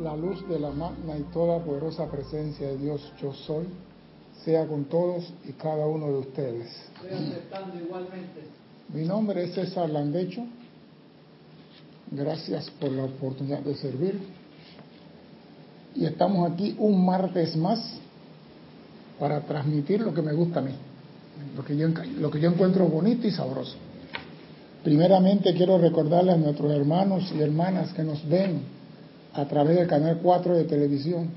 la luz de la magna y toda poderosa presencia de Dios yo soy, sea con todos y cada uno de ustedes. igualmente. Mi nombre es César Landecho. Gracias por la oportunidad de servir. Y estamos aquí un martes más para transmitir lo que me gusta a mí, lo que yo, lo que yo encuentro bonito y sabroso. Primeramente quiero recordarle a nuestros hermanos y hermanas que nos ven a través del canal 4 de televisión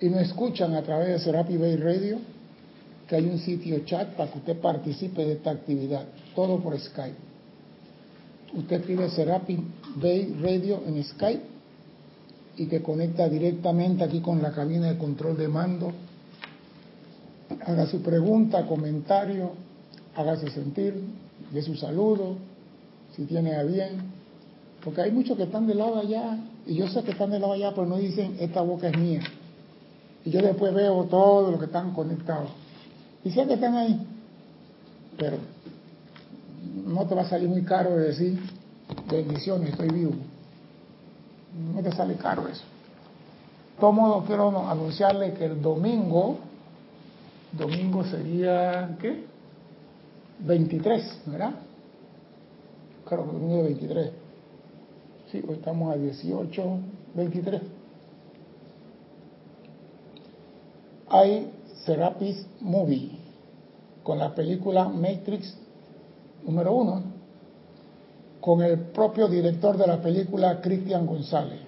y nos escuchan a través de Serapi Bay Radio, que hay un sitio chat para que usted participe de esta actividad, todo por Skype. Usted pide Serapi Bay Radio en Skype y te conecta directamente aquí con la cabina de control de mando. Haga su pregunta, comentario, hágase sentir, de su saludo, si tiene a bien. Porque hay muchos que están de lado allá y yo sé que están de lado allá, pero no dicen, esta boca es mía. Y yo después veo todo lo que están conectados. Y sé que están ahí. Pero no te va a salir muy caro de decir, bendiciones, estoy vivo. No te sale caro eso. Modos, quiero anunciarle que el domingo, domingo sería, ¿qué? 23, ¿verdad? Claro, domingo 23 Sí, hoy estamos a 18, 23. Hay Serapis Movie con la película Matrix número uno, con el propio director de la película, Cristian González.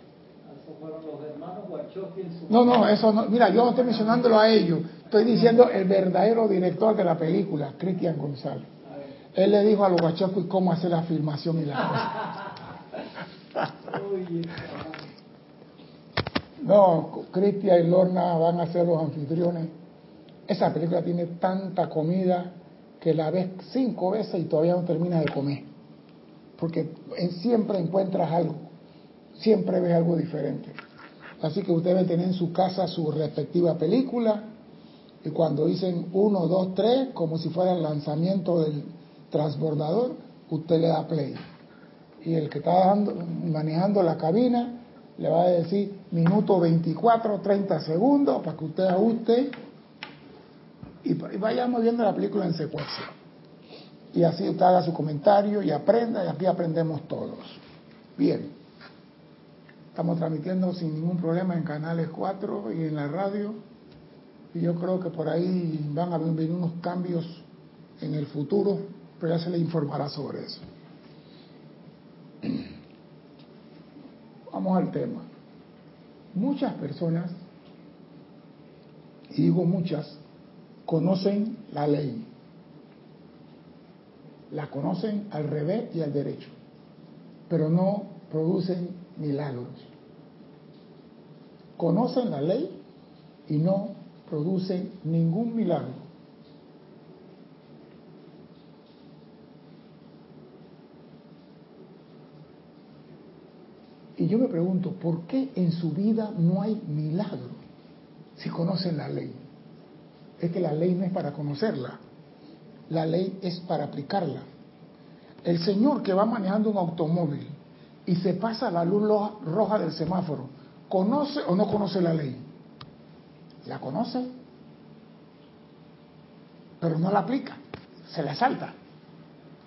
No, no, eso no. Mira, yo no estoy mencionándolo a ellos. Estoy diciendo el verdadero director de la película, Cristian González. Él le dijo a los Wachowski cómo hacer la filmación y la cosa. No, Cristian y Lorna van a ser los anfitriones. Esa película tiene tanta comida que la ves cinco veces y todavía no terminas de comer. Porque siempre encuentras algo, siempre ves algo diferente. Así que usted debe tener en su casa su respectiva película y cuando dicen uno, dos, tres, como si fuera el lanzamiento del transbordador, usted le da play y el que está manejando la cabina le va a decir minuto 24, 30 segundos para que usted ajuste y, vayamos viendo la película en secuencia. Y así usted haga su comentario y aprenda y aquí aprendemos todos. Bien, estamos transmitiendo sin ningún problema en canales 4 y en la radio y yo creo que por ahí van a venir unos cambios en el futuro, pero ya se le informará sobre eso. Vamos al tema. Muchas personas, y digo muchas, conocen la ley. La conocen al revés y al derecho, pero no producen milagros. Conocen la ley y no producen ningún milagro. Y yo me pregunto, ¿por qué en su vida no hay milagro si conocen la ley? Es que la ley no es para conocerla, la ley es para aplicarla. El señor que va manejando un automóvil y se pasa la luz roja del semáforo, ¿conoce o no conoce la ley? La conoce, pero no la aplica, se la salta.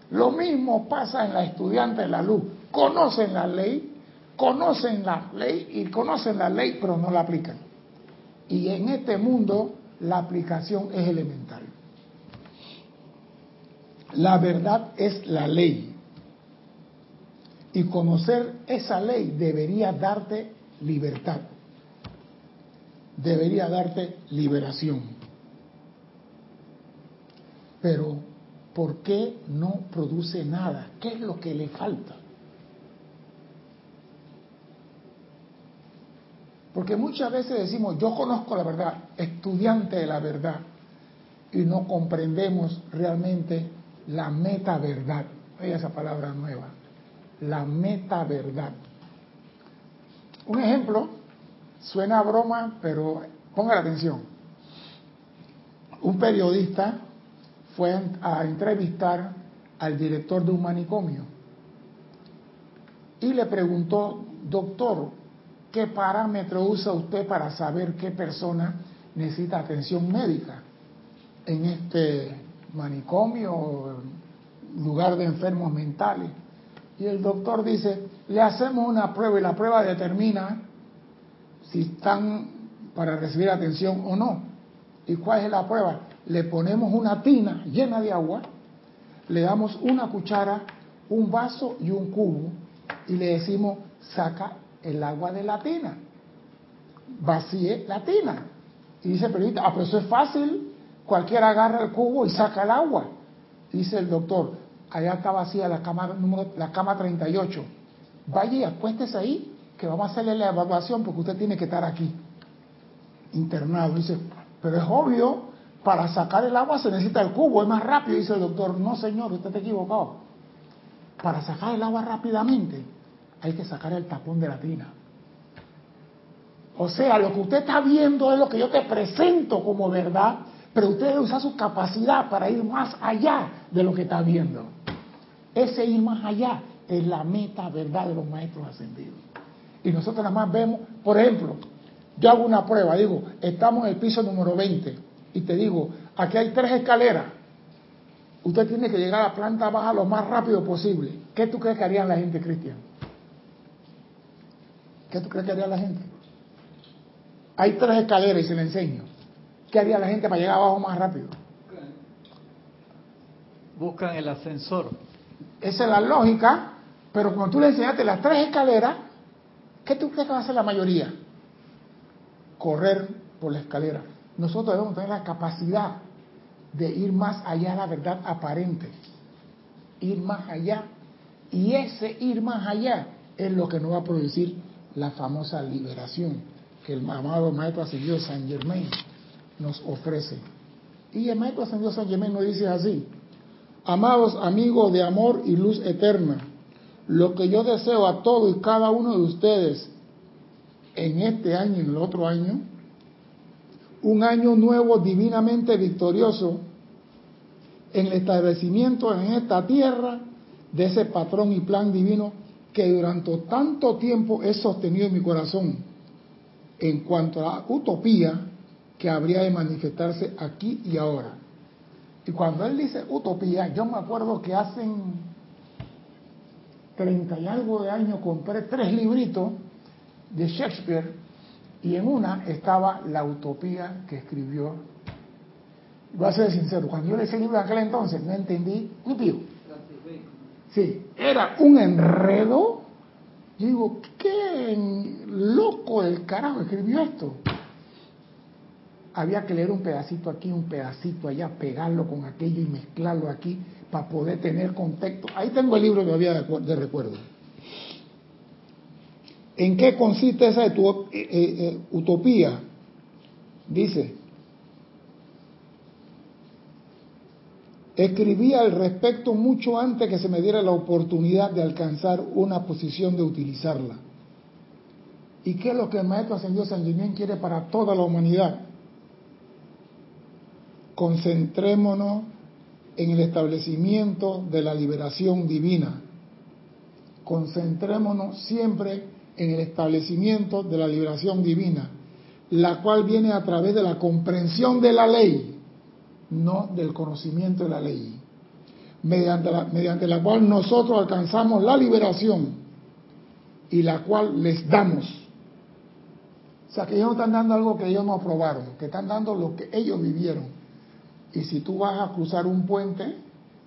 Lo mismo pasa en la estudiante de la luz, conocen la ley, conocen la ley y conocen la ley pero no la aplican. Y en este mundo la aplicación es elemental. La verdad es la ley. Y conocer esa ley debería darte libertad. Debería darte liberación. Pero, ¿por qué no produce nada? ¿Qué es lo que le falta? Porque muchas veces decimos, yo conozco la verdad, estudiante de la verdad, y no comprendemos realmente la meta verdad. Oiga esa palabra nueva, la meta verdad. Un ejemplo, suena a broma, pero ponga atención. Un periodista fue a entrevistar al director de un manicomio y le preguntó, doctor, ¿qué parámetro usa usted para saber qué persona necesita atención médica en este manicomio, lugar de enfermos mentales? Y el doctor dice, le hacemos una prueba y la prueba determina si están para recibir atención o no. ¿Y cuál es la prueba? Le ponemos una tina llena de agua, le damos una cuchara, un vaso y un cubo y le decimos, saca el agua de la tina, vacíe la tina. Y dice, pero, ah, pero eso es fácil, cualquiera agarra el cubo y saca el agua. Dice el doctor, allá está vacía la cama, número, la cama 38. Vaya y acuéstese ahí, que vamos a hacerle la evaluación porque usted tiene que estar aquí, internado. Dice, pero es obvio, para sacar el agua se necesita el cubo, es más rápido. Dice el doctor, no señor, usted está equivocado. Para sacar el agua rápidamente hay que sacar el tapón de la tina. O sea, lo que usted está viendo es lo que yo te presento como verdad, pero usted debe usar su capacidad para ir más allá de lo que está viendo. Ese ir más allá es la meta verdad de los maestros ascendidos. Y nosotros nada más vemos, por ejemplo, yo hago una prueba, digo, estamos en el piso número 20 y te digo, aquí hay tres escaleras. Usted tiene que llegar a la planta baja lo más rápido posible. ¿Qué tú crees que haría la gente, Cristian? ¿Qué tú crees que haría la gente? Hay tres escaleras y se le enseño. ¿Qué haría la gente para llegar abajo más rápido? Buscan el ascensor. Esa es la lógica, pero cuando tú le enseñaste las tres escaleras, ¿qué tú crees que va a hacer la mayoría? Correr por la escalera. Nosotros debemos tener la capacidad de ir más allá de la verdad aparente. Ir más allá. Y ese ir más allá es lo que nos va a producir la famosa liberación que el amado Maestro Ascendido San Germain nos ofrece. Y el Maestro Ascendido San Germain nos dice así, amados amigos de amor y luz eterna, lo que yo deseo a todos y cada uno de ustedes en este año y en el otro año, un año nuevo divinamente victorioso en el establecimiento en esta tierra de ese patrón y plan divino que durante tanto tiempo he sostenido en mi corazón en cuanto a la utopía que habría de manifestarse aquí y ahora. Y cuando él dice utopía, yo me acuerdo que hace treinta y algo de años compré tres libritos de Shakespeare y en una estaba la utopía que escribió. Voy a ser sincero, cuando yo leí ese libro en aquel entonces no entendí ni pío. Sí, era un enredo. Yo digo, ¿qué loco del carajo escribió esto? Había que leer un pedacito aquí, un pedacito allá, pegarlo con aquello y mezclarlo aquí para poder tener contexto. Ahí tengo el libro todavía de, de recuerdo. ¿En qué consiste esa eh, eh, utopía? Dice, Escribí al respecto mucho antes que se me diera la oportunidad de alcanzar una posición de utilizarla. ¿Y qué es lo que el Maestro Ascendido San Germán quiere para toda la humanidad? Concentrémonos en el establecimiento de la liberación divina. Concentrémonos siempre en el establecimiento de la liberación divina, la cual viene a través de la comprensión de la ley no del conocimiento de la ley, mediante la, mediante la cual nosotros alcanzamos la liberación y la cual les damos. O sea, que ellos no están dando algo que ellos no aprobaron, que están dando lo que ellos vivieron. Y si tú vas a cruzar un puente,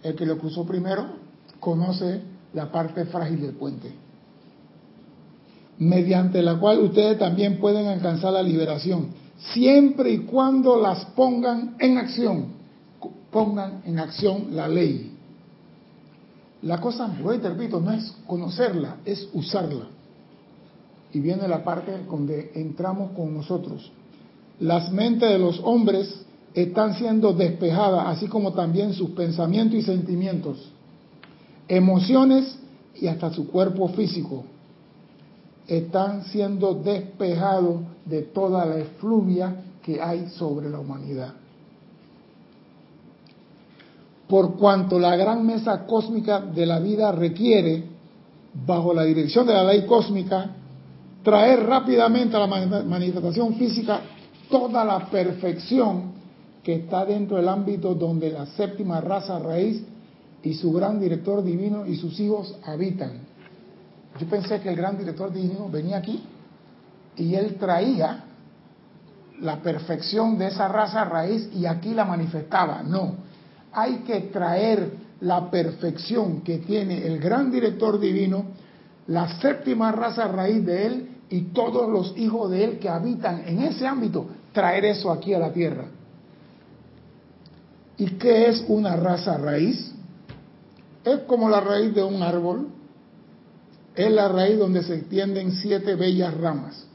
el que lo cruzó primero conoce la parte frágil del puente, mediante la cual ustedes también pueden alcanzar la liberación siempre y cuando las pongan en acción, pongan en acción la ley. La cosa, lo repito, no es conocerla, es usarla. Y viene la parte donde entramos con nosotros. Las mentes de los hombres están siendo despejadas, así como también sus pensamientos y sentimientos, emociones y hasta su cuerpo físico están siendo despejados de toda la efluvia que hay sobre la humanidad. Por cuanto la gran mesa cósmica de la vida requiere, bajo la dirección de la ley cósmica, traer rápidamente a la manifestación física toda la perfección que está dentro del ámbito donde la séptima raza raíz y su gran director divino y sus hijos habitan. Yo pensé que el gran director divino venía aquí y él traía la perfección de esa raza raíz y aquí la manifestaba. No, hay que traer la perfección que tiene el gran director divino, la séptima raza raíz de él y todos los hijos de él que habitan en ese ámbito, traer eso aquí a la tierra. ¿Y qué es una raza raíz? Es como la raíz de un árbol, es la raíz donde se extienden siete bellas ramas.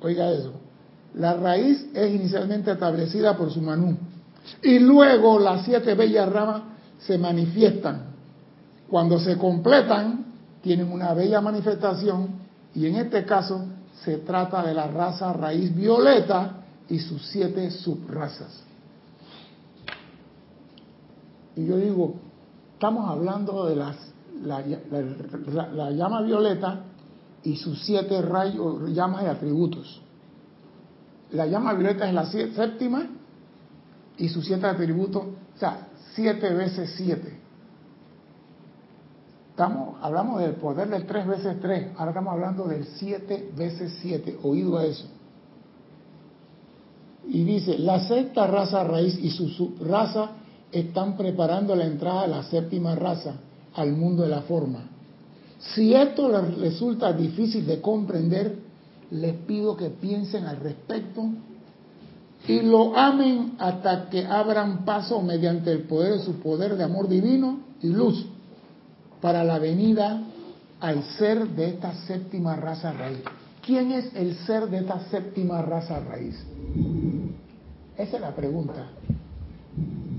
Oiga eso. La raíz es inicialmente establecida por su manú. Y luego las siete bellas ramas se manifiestan. Cuando se completan, tienen una bella manifestación y en este caso se trata de la raza raíz violeta y sus siete subrazas. Y yo digo, estamos hablando de las, la llama violeta y sus siete rayos, llamas y atributos. La llama violeta es la séptima y sus siete atributos, o sea, siete veces siete. Estamos, hablamos del poder del tres veces tres, ahora estamos hablando del siete veces siete, oído a eso. Y dice, la sexta raza raíz y su subraza están preparando la entrada de la séptima raza al mundo de la forma si esto les resulta difícil de comprender, les pido que piensen al respecto y lo amen hasta que abran paso mediante el poder de su poder de amor divino y luz para la venida al ser de esta séptima raza raíz. ¿Quién es el ser de esta séptima raza raíz? Esa es la pregunta.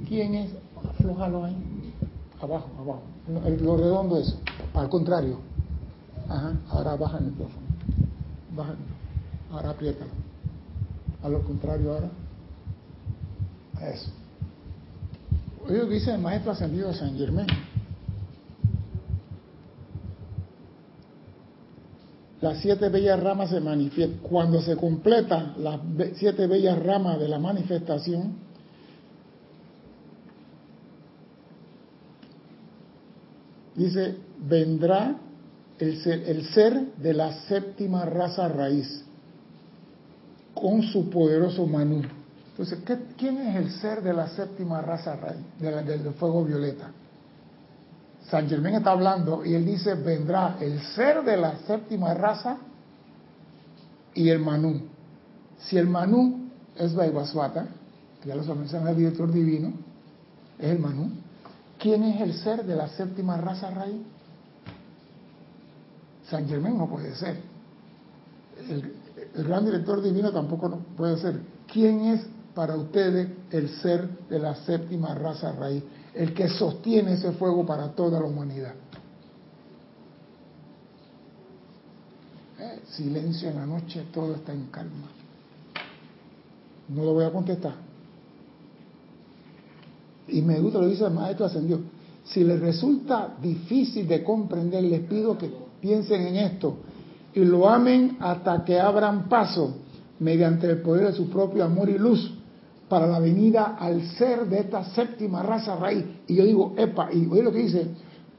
¿Quién es? Aflójalo ahí. Abajo, abajo. Lo redondo es. Al contrario. Ahora baja el micrófono. Baja. Ahora apriétalo. A lo contrario ahora. Eso. Oye lo dice el maestro ascendido de San Germán. Las siete bellas ramas se manifiestan. Cuando se completan las siete bellas ramas de la manifestación, dice, vendrá el ser, de la séptima raza raíz con su poderoso manú. Entonces, ¿quién es el ser de la séptima raza raíz, del fuego violeta? San Germán está hablando y él dice, vendrá el ser de la séptima raza y el manú. Si el manú es Vaivasvata, ya lo menciona el director divino, es el manú. ¿Quién es el ser de la séptima raza raíz? San Germán no puede ser. El, gran director divino tampoco puede ser. ¿Quién es para ustedes el ser de la séptima raza raíz? El que sostiene ese fuego para toda la humanidad. Eh, silencio en la noche, todo está en calma. No lo voy a contestar. Y me gusta lo que dice el maestro ascendió. Si les resulta difícil de comprender, les pido que piensen en esto y lo amen hasta que abran paso mediante el poder de su propio amor y luz para la venida al ser de esta séptima raza raíz. Y yo digo, epa, y oye lo que dice,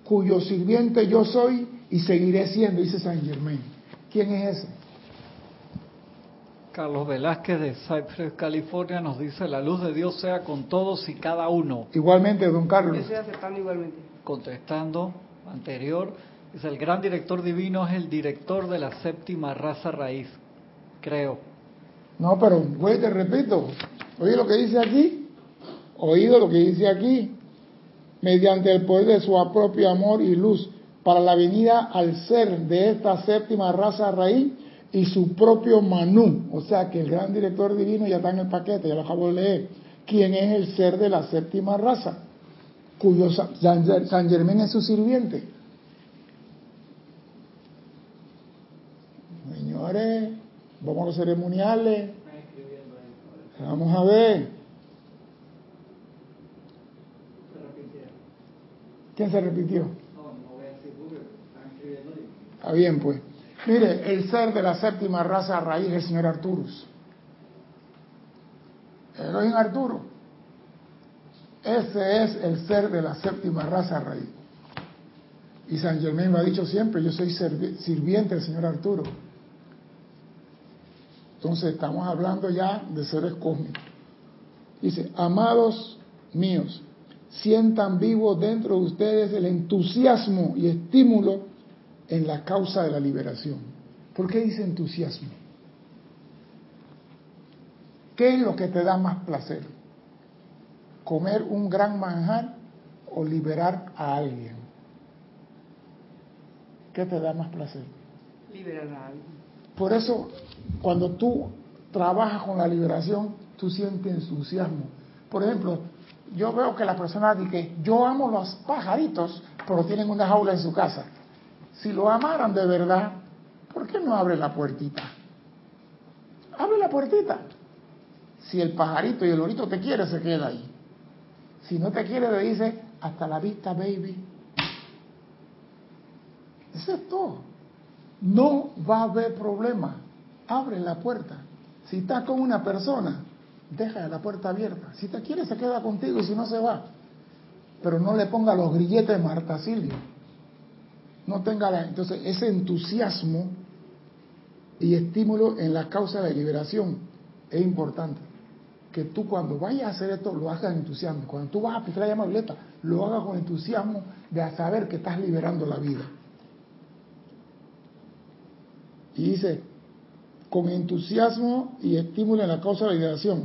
cuyo sirviente yo soy y seguiré siendo, dice San Germain. ¿Quién es ese? Carlos Velázquez de Cypress, California, nos dice, la luz de Dios sea con todos y cada uno. Igualmente, don Carlos. aceptando igualmente. Contestando anterior, dice, el gran director divino es el director de la séptima raza raíz, creo. No, pero, pues te repito, oye lo que dice aquí, oído lo que dice aquí, mediante el poder de su propio amor y luz, para la venida al ser de esta séptima raza raíz, y su propio Manú, o sea que el gran director divino ya está en el paquete, ya lo acabo de leer, quien es el ser de la séptima raza, cuyo San Germán es su sirviente. Señores, vamos a los ceremoniales. Vamos a ver. ¿Quién se repitió? Está bien, pues. Mire, el ser de la séptima raza raíz es el señor Arturus. Elohim Arturo. Ese es el ser de la séptima raza raíz. Y San Germain lo ha dicho siempre, yo soy sirviente del señor Arturo. Entonces estamos hablando ya de seres cósmicos. Dice, amados míos, sientan vivo dentro de ustedes el entusiasmo y estímulo en la causa de la liberación. ¿Por qué dice entusiasmo? ¿Qué es lo que te da más placer? ¿Comer un gran manjar o liberar a alguien? ¿Qué te da más placer? Liberar a alguien. Por eso, cuando tú trabajas con la liberación, tú sientes entusiasmo. Por ejemplo, yo veo que la persona dice yo amo los pajaritos, pero tienen una jaula en su casa. Si lo amaran de verdad, ¿por qué no abre la puertita? Abre la puertita. Si el pajarito y el lorito te quiere, se queda ahí. Si no te quiere, le dice, hasta la vista, baby. Eso es todo. No va a haber problema. Abre la puerta. Si estás con una persona, deja la puerta abierta. Si te quiere, se queda contigo y si no, se va. Pero no le ponga los grilletes Marta Silvio. No tenga la... Entonces, ese entusiasmo y estímulo en la causa de liberación es importante que tú cuando vayas a hacer esto lo hagas entusiasmo. Cuando tú vas a aplicar la llama violeta, lo hagas con entusiasmo de saber que estás liberando la vida. Y dice, con entusiasmo y estímulo en la causa de la liberación,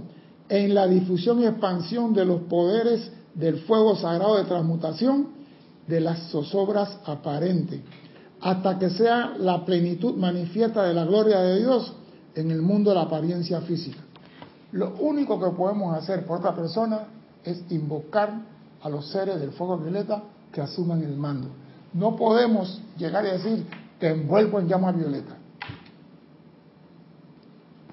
en la difusión y expansión de los poderes del fuego sagrado de transmutación de las zozobras aparentes, hasta que sea la plenitud manifiesta de la gloria de Dios en el mundo de la apariencia física. Lo único que podemos hacer por otra persona es invocar a los seres del fuego violeta que asuman el mando. No podemos llegar y decir, te envuelvo en llama violeta.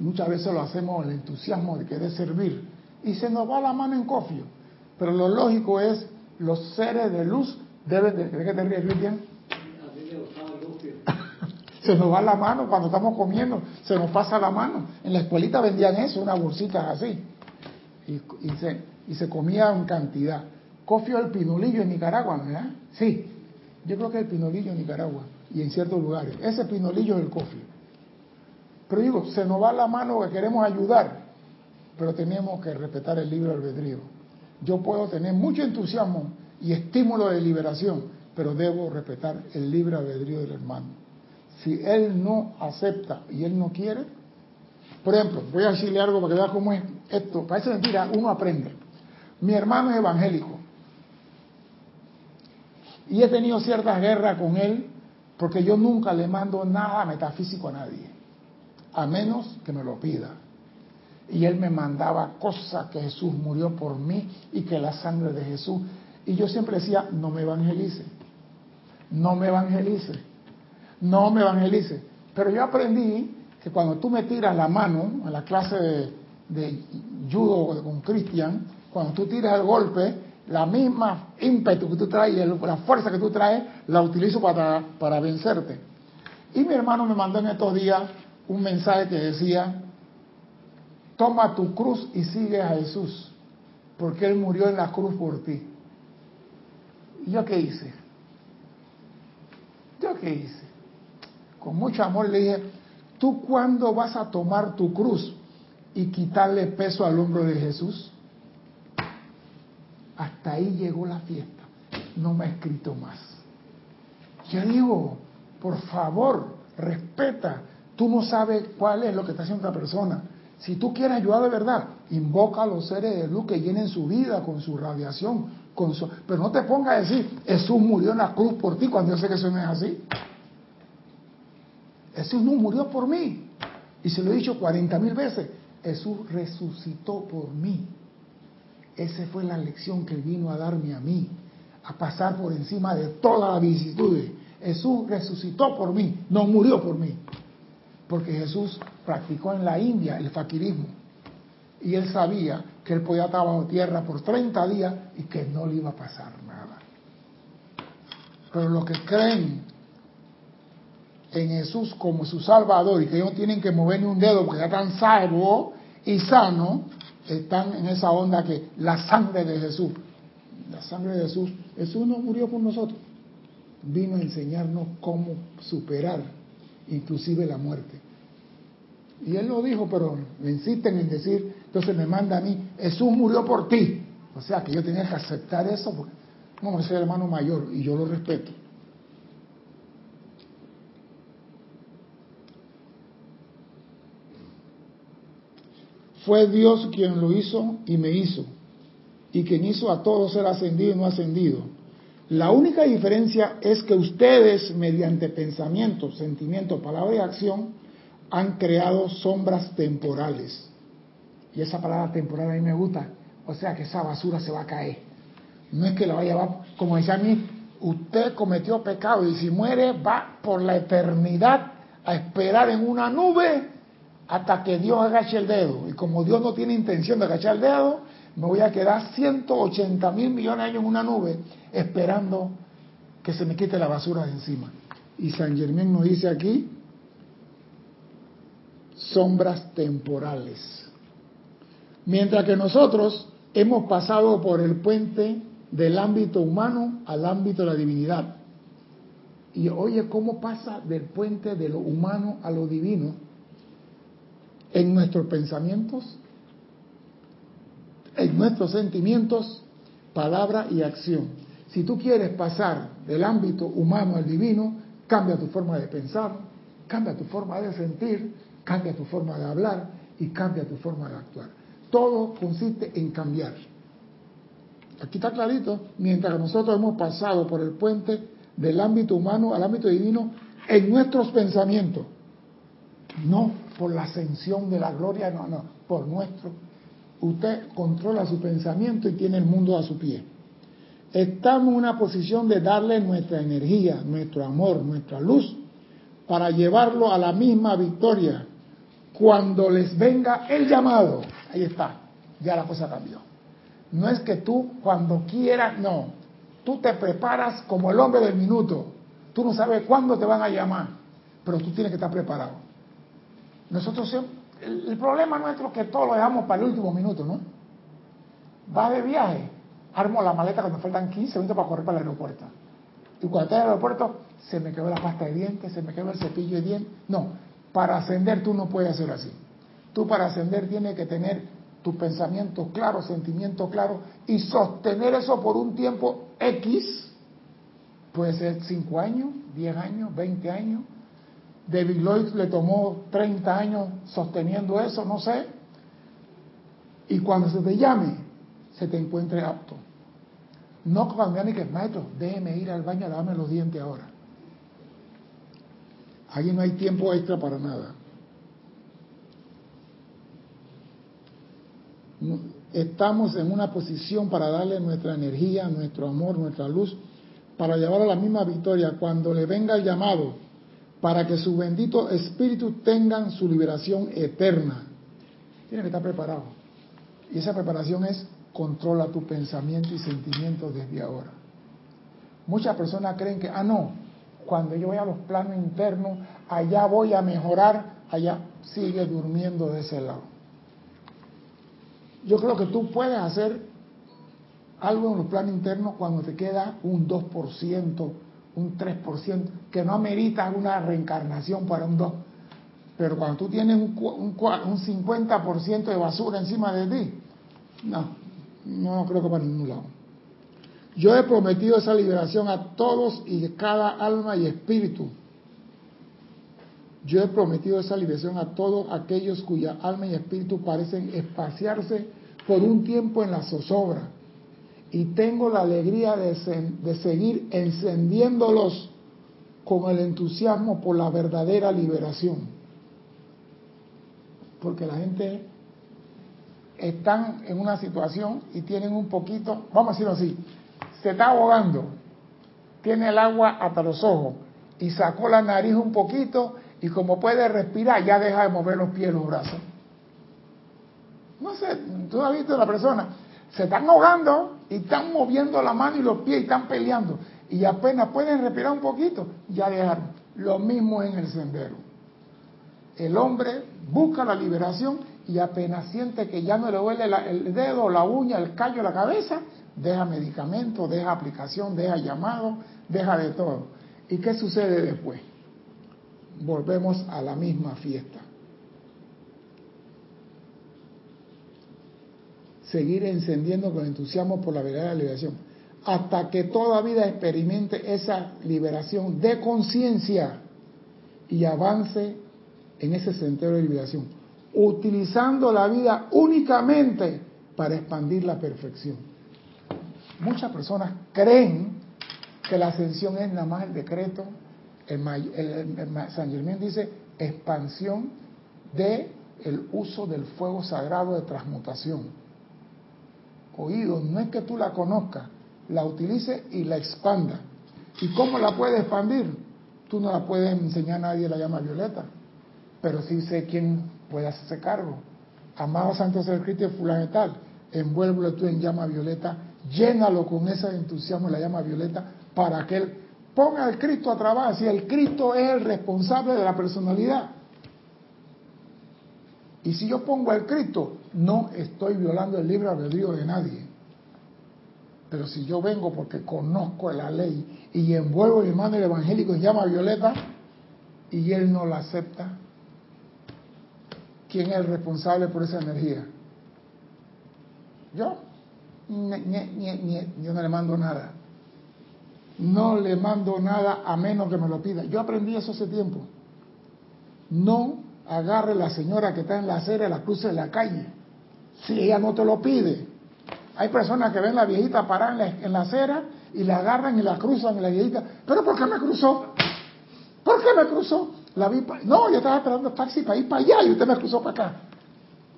Muchas veces lo hacemos el entusiasmo de querer servir y se nos va la mano en cofio. Pero lo lógico es, los seres de luz deben de... ¿De qué te ríes, se nos va la mano cuando estamos comiendo, se nos pasa la mano. En la escuelita vendían eso, unas bolsitas así. Y, se, y se comía en cantidad. Cofio el pinolillo en Nicaragua, ¿verdad? Sí, yo creo que el pinolillo en Nicaragua y en ciertos lugares. Ese pinolillo es el cofio. Pero digo, se nos va la mano que queremos ayudar, pero tenemos que respetar el libre albedrío. Yo puedo tener mucho entusiasmo y estímulo de liberación, pero debo respetar el libre albedrío del hermano. Si él no acepta y él no quiere, por ejemplo, voy a decirle algo para que vea cómo es esto. Parece mentira, uno aprende. Mi hermano es evangélico. Y he tenido ciertas guerras con él porque yo nunca le mando nada metafísico a nadie, a menos que me lo pida. Y él me mandaba cosas que Jesús murió por mí y que la sangre de Jesús. Y yo siempre decía, no me evangelice, no me evangelice no me evangelice. Pero yo aprendí que cuando tú me tiras la mano a la clase de, judo con Cristian, cuando tú tiras el golpe, la misma ímpetu que tú traes, la fuerza que tú traes, la utilizo para, para vencerte. Y mi hermano me mandó en estos días un mensaje que decía, toma tu cruz y sigue a Jesús, porque Él murió en la cruz por ti. ¿Y yo qué hice? ¿Yo qué hice? con mucho amor le dije, ¿tú cuándo vas a tomar tu cruz y quitarle peso al hombro de Jesús? Hasta ahí llegó la fiesta. No me ha escrito más. Yo digo, por favor, respeta. Tú no sabes cuál es lo que está haciendo otra persona. Si tú quieres ayudar de verdad, invoca a los seres de luz que llenen su vida con su radiación. Pero no te pongas a decir, Jesús murió en la cruz por ti cuando yo sé que eso no es así. Jesús no murió por mí. Y se lo he dicho 40 mil veces. Jesús resucitó por mí. Esa fue la lección que vino a darme a mí, a pasar por encima de todas las vicisitudes. Jesús resucitó por mí, no murió por mí. Porque Jesús practicó en la India el faquirismo. Y él sabía que él podía estar bajo tierra por 30 días y que no le iba a pasar nada. Pero los que creen en Jesús como su Salvador y que ellos tienen que mover ni un dedo porque ya están salvos y sanos, están en esa onda que la sangre de Jesús, la sangre de Jesús, Jesús no murió por nosotros, vino a enseñarnos cómo superar inclusive la muerte. Y él lo dijo, pero me insisten en decir, entonces me manda a mí, Jesús murió por ti. O sea que yo tenía que aceptar eso, porque no, soy el hermano mayor y yo lo respeto. Fue Dios quien lo hizo y me hizo, y quien hizo a todos ser ascendido y no ascendido. La única diferencia es que ustedes, mediante pensamiento, sentimiento, palabra y acción, han creado sombras temporales. Y esa palabra temporal a mí me gusta. O sea que esa basura se va a caer. No es que la vaya a llevar, como decía a mí, usted cometió pecado y si muere va por la eternidad a esperar en una nube hasta que Dios agache el dedo. Y como Dios no tiene intención de agachar el dedo, me voy a quedar 180 mil millones de años en una nube esperando que se me quite la basura de encima. Y San Germán nos dice aquí, sombras temporales. Mientras que nosotros hemos pasado por el puente del ámbito humano al ámbito de la divinidad. Y oye, ¿cómo pasa del puente de lo humano a lo divino? en nuestros pensamientos, en nuestros sentimientos, palabra y acción. Si tú quieres pasar del ámbito humano al divino, cambia tu forma de pensar, cambia tu forma de sentir, cambia tu forma de hablar y cambia tu forma de actuar. Todo consiste en cambiar. Aquí está clarito, mientras nosotros hemos pasado por el puente del ámbito humano al ámbito divino en nuestros pensamientos. No por la ascensión de la gloria, no, no, por nuestro. Usted controla su pensamiento y tiene el mundo a su pie. Estamos en una posición de darle nuestra energía, nuestro amor, nuestra luz, para llevarlo a la misma victoria. Cuando les venga el llamado, ahí está, ya la cosa cambió. No es que tú cuando quieras, no, tú te preparas como el hombre del minuto. Tú no sabes cuándo te van a llamar, pero tú tienes que estar preparado. Nosotros, el, problema nuestro es que todo lo dejamos para el último minuto, ¿no? Va de viaje, armo la maleta cuando faltan 15 minutos para correr para el aeropuerto. Y cuando estoy en el aeropuerto, se me quedó la pasta de dientes, se me quedó el cepillo de dientes. No, para ascender tú no puedes hacer así. Tú para ascender tienes que tener tus pensamientos claros, sentimientos claros y sostener eso por un tiempo X. Puede ser 5 años, 10 años, 20 años, David Lloyd le tomó 30 años sosteniendo eso, no sé. Y cuando se te llame, se te encuentre apto. No que, maestro, déjeme ir al baño a lavarme los dientes ahora. Allí no hay tiempo extra para nada. Estamos en una posición para darle nuestra energía, nuestro amor, nuestra luz, para llevar a la misma victoria. Cuando le venga el llamado, para que su bendito espíritu tengan su liberación eterna. Tiene que estar preparado. Y esa preparación es controla tu pensamiento y sentimiento desde ahora. Muchas personas creen que, ah, no, cuando yo voy a los planos internos, allá voy a mejorar, allá sigue durmiendo de ese lado. Yo creo que tú puedes hacer algo en los planos internos cuando te queda un 2% un 3%, que no amerita una reencarnación para un 2%. Pero cuando tú tienes un, un, un 50% de basura encima de ti, no, no creo que para ningún lado. Yo he prometido esa liberación a todos y cada alma y espíritu. Yo he prometido esa liberación a todos aquellos cuya alma y espíritu parecen espaciarse por un tiempo en la zozobra y tengo la alegría de, de, seguir encendiéndolos con el entusiasmo por la verdadera liberación. Porque la gente está en una situación y tienen un poquito, vamos a decirlo así, se está ahogando, tiene el agua hasta los ojos y sacó la nariz un poquito y como puede respirar ya deja de mover los pies y los brazos. No sé, tú has visto a la persona, se están ahogando y están moviendo la mano y los pies y están peleando. Y apenas pueden respirar un poquito, ya dejaron. Lo mismo en el sendero. El hombre busca la liberación y apenas siente que ya no le duele el dedo, la uña, el callo, la cabeza, deja medicamento, deja aplicación, deja llamado, deja de todo. ¿Y qué sucede después? Volvemos a la misma fiesta. Seguir encendiendo con entusiasmo por la verdadera liberación. Hasta que toda vida experimente esa liberación de conciencia y avance en ese sendero de liberación. Utilizando la vida únicamente para expandir la perfección. Muchas personas creen que la ascensión es nada más el decreto. San Germán dice expansión de el uso del fuego sagrado de transmutación. Oído, no es que tú la conozcas, la utilices y la expanda. ¿Y cómo la puedes expandir? Tú no la puedes enseñar a nadie la llama violeta, pero sí sé quién puede hacerse cargo. Amado Santo Ser Cristo Fulanetal, envuélvelo tú en llama violeta, llénalo con ese entusiasmo la llama violeta para que él ponga al Cristo a trabajar, si el Cristo es el responsable de la personalidad. Y si yo pongo al Cristo, no estoy violando el libre albedrío de nadie. Pero si yo vengo porque conozco la ley y envuelvo a mi hermano el evangélico y llama Violeta y él no la acepta, ¿quién es el responsable por esa energía? Yo. Yo no le mando nada no le mando nada a menos que me lo pida. Yo aprendí eso hace tiempo. No agarre la señora que está en la acera, la cruce de la calle. Si ella no te lo pide. Hay personas que ven la viejita parada en la, acera y la agarran y la cruzan en la viejita. ¿Pero por qué me cruzó? ¿Por qué me cruzó? La vi no, yo estaba esperando taxi para ir para allá y usted me cruzó para acá.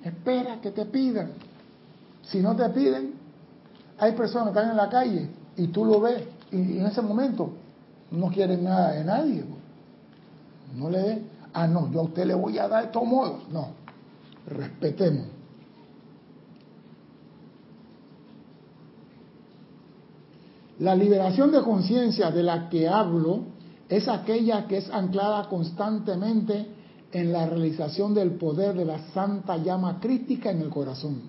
Espera que te pidan. Si no te piden, hay personas que están en la calle y tú lo ves y en ese momento no quieren nada de nadie. No le den, ah, no, yo a usted le voy a dar de todos modos. No, respetemos. La liberación de conciencia de la que hablo es aquella que es anclada constantemente en la realización del poder de la santa llama crítica en el corazón.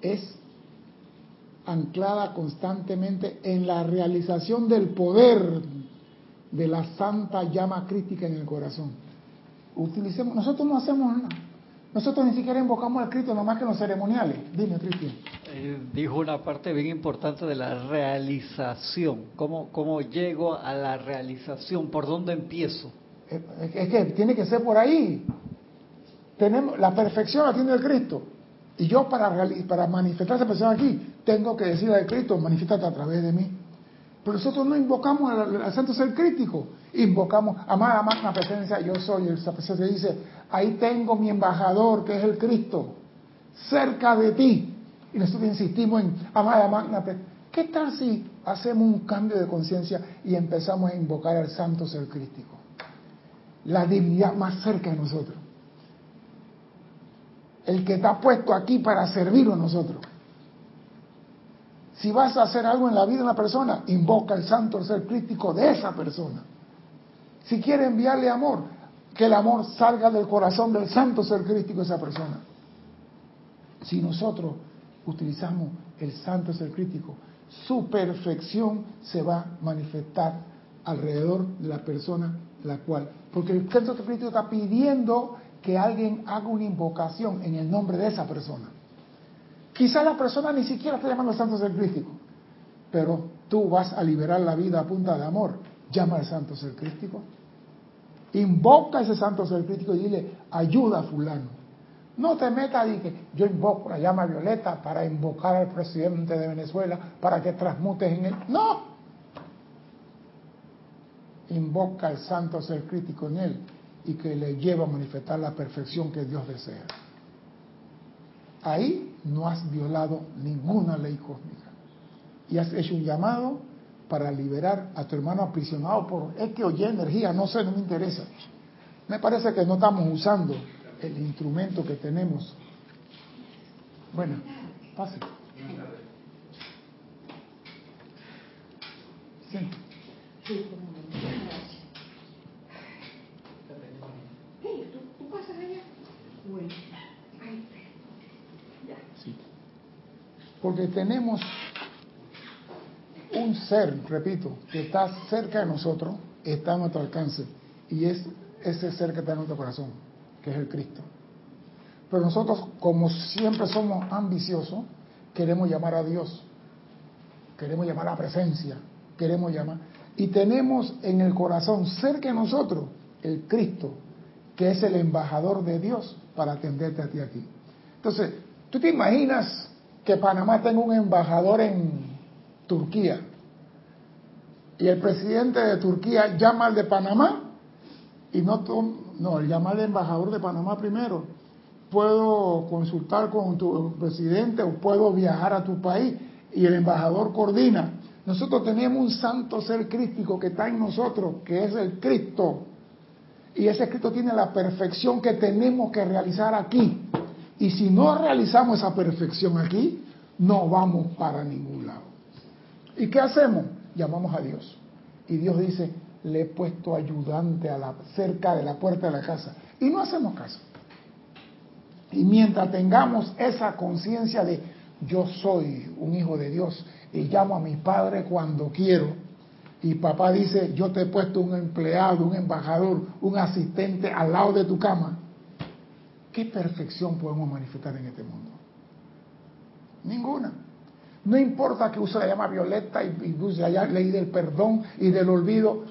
Es anclada constantemente en la realización del poder de la santa llama crítica en el corazón. Utilicemos, nosotros no hacemos nada. Nosotros ni siquiera invocamos al Cristo, nomás que en los ceremoniales. Dime, Cristian. Eh, dijo una parte bien importante de la realización. ¿Cómo, ¿Cómo llego a la realización? ¿Por dónde empiezo? Es que tiene que ser por ahí. Tenemos, la perfección la tiene el Cristo. Y yo para, para manifestar esa persona aquí, tengo que decirle a Cristo, manifiéstate a través de mí. Pero nosotros no invocamos al, santo ser crítico, invocamos, amada magna presencia, yo soy, esa presencia dice, ahí tengo mi embajador, que es el Cristo, cerca de ti. Y nosotros insistimos en, amada magna presencia. ¿Qué tal si hacemos un cambio de conciencia y empezamos a invocar al santo ser crítico? La divinidad más cerca de nosotros el que está puesto aquí para servir a nosotros. Si vas a hacer algo en la vida de una persona, invoca el santo ser crítico de esa persona. Si quiere enviarle amor, que el amor salga del corazón del santo ser crítico de esa persona. Si nosotros utilizamos el santo ser crítico, su perfección se va a manifestar alrededor de la persona la cual, porque el santo ser crítico está pidiendo que alguien haga una invocación en el nombre de esa persona. Quizá la persona ni siquiera está llamando al santo ser crístico, pero tú vas a liberar la vida a punta de amor. Llama al santo ser crístico. Invoca a ese santo ser crístico y dile, ayuda a fulano. No te metas y que yo invoco la llama violeta para invocar al presidente de Venezuela para que transmutes en él. No. Invoca al santo ser crítico en él y que le lleva a manifestar la perfección que Dios desea. Ahí no has violado ninguna ley cósmica y has hecho un llamado para liberar a tu hermano aprisionado por es que oye energía, no sé, no me interesa. Me parece que no estamos usando el instrumento que tenemos. Bueno, pase. Sí. Porque tenemos un ser, repito, que está cerca de nosotros, está a nuestro alcance, y es ese ser que está en nuestro corazón, que es el Cristo. Pero nosotros, como siempre somos ambiciosos, queremos llamar a Dios, queremos llamar a la presencia, queremos llamar. Y tenemos en el corazón cerca de nosotros el Cristo, que es el embajador de Dios para atenderte a ti aquí. Entonces, ¿tú te imaginas que Panamá tenga un embajador en Turquía y el presidente de Turquía llama al de Panamá y no, no, llama al embajador de Panamá primero. Puedo consultar con tu presidente o puedo viajar a tu país y el embajador coordina. Nosotros tenemos un santo ser crístico que está en nosotros, que es el Cristo. Y ese Cristo tiene la perfección que tenemos que realizar aquí. Y si no realizamos esa perfección aquí, no vamos para ningún lado. ¿Y qué hacemos? Llamamos a Dios. Y Dios dice, le he puesto ayudante a la, cerca de la puerta de la casa. Y no hacemos caso. Y mientras tengamos esa conciencia de yo soy un hijo de Dios y llamo a mi padre cuando quiero, y papá dice, yo te he puesto un empleado, un embajador, un asistente al lado de tu cama, ¿qué perfección podemos manifestar en este mundo? Ninguna. No importa que use la llama violeta y, use la ley del perdón y del olvido,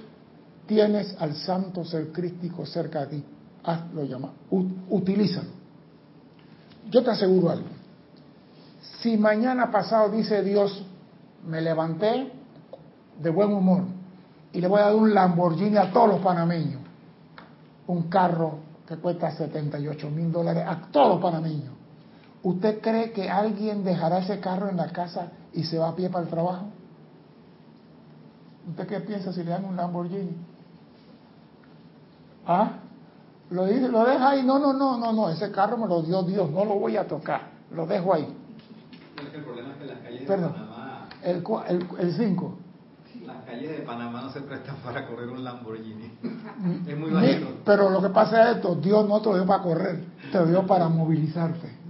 tienes al santo ser crístico cerca de ti. Hazlo llamar, utilízalo. Yo te aseguro algo. Si mañana pasado dice Dios, me levanté de buen humor y le voy a dar un Lamborghini a todos los panameños, un carro que cuesta 78 mil dólares a todos los panameños, ¿Usted cree que alguien dejará ese carro en la casa y se va a pie para el trabajo? ¿Usted qué piensa si le dan un Lamborghini? ¿Ah? Lo, dice, lo deja ahí. No, no, no, no, no. Ese carro me lo dio Dios. No lo voy a tocar. Lo dejo ahí. El problema es que las calles de Panamá. El 5. Las calles de Panamá no se prestan para correr un Lamborghini. es muy bajito. Pero lo que pasa es esto: Dios no te lo dio para correr, te lo dio para movilizarte.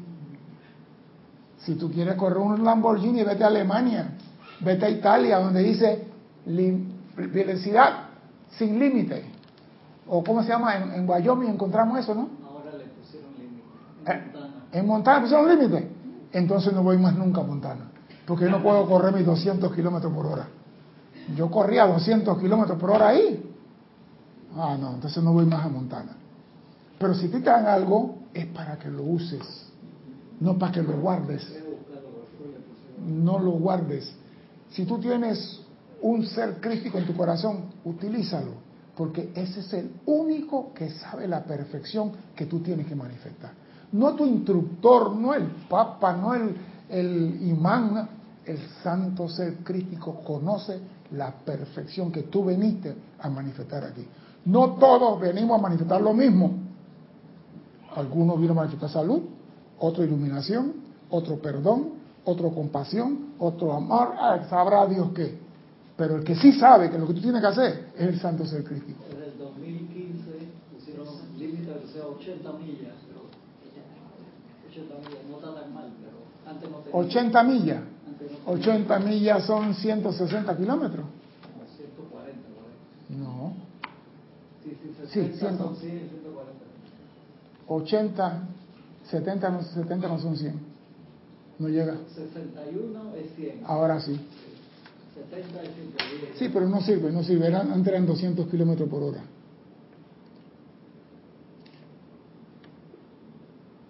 Si tú quieres correr un Lamborghini, vete a Alemania, vete a Italia, donde dice velocidad sin límite. O cómo se llama, en, Wyoming encontramos eso, ¿no? Ahora le pusieron límite. En Montana. ¿En pusieron límite? Entonces no voy más nunca a Montana. Porque yo no puedo correr mis 200 kilómetros por hora. Yo corría 200 kilómetros por hora ahí. Ah, no, entonces no voy más a Montana. Pero si te dan algo, es para que lo uses no para que lo guardes. No lo guardes. Si tú tienes un ser crítico en tu corazón, utilízalo, porque ese es el único que sabe la perfección que tú tienes que manifestar. No tu instructor, no el papa, no el, el imán, el santo ser crítico conoce la perfección que tú veniste a manifestar aquí. No todos venimos a manifestar lo mismo. Algunos vienen a manifestar salud, otra iluminación, otro perdón, otro compasión, otro amor, ah, sabrá Dios qué. Pero el que sí sabe que lo que tú tienes que hacer es el santo ser crítico. Desde el 2015 pusieron límite de 80 millas, 80 millas, no está tan mal, pero antes no tenía. 80 millas. 80 millas son 160 kilómetros. 140, No. Sí, sí, 60 sí, son 100, 140. 80 70 no, 70 no son 100. No llega. 61 es 100. Ahora sí. 70 es 110. Sí, pero no sirve, no sirve. antes eran 200 kilómetros por hora.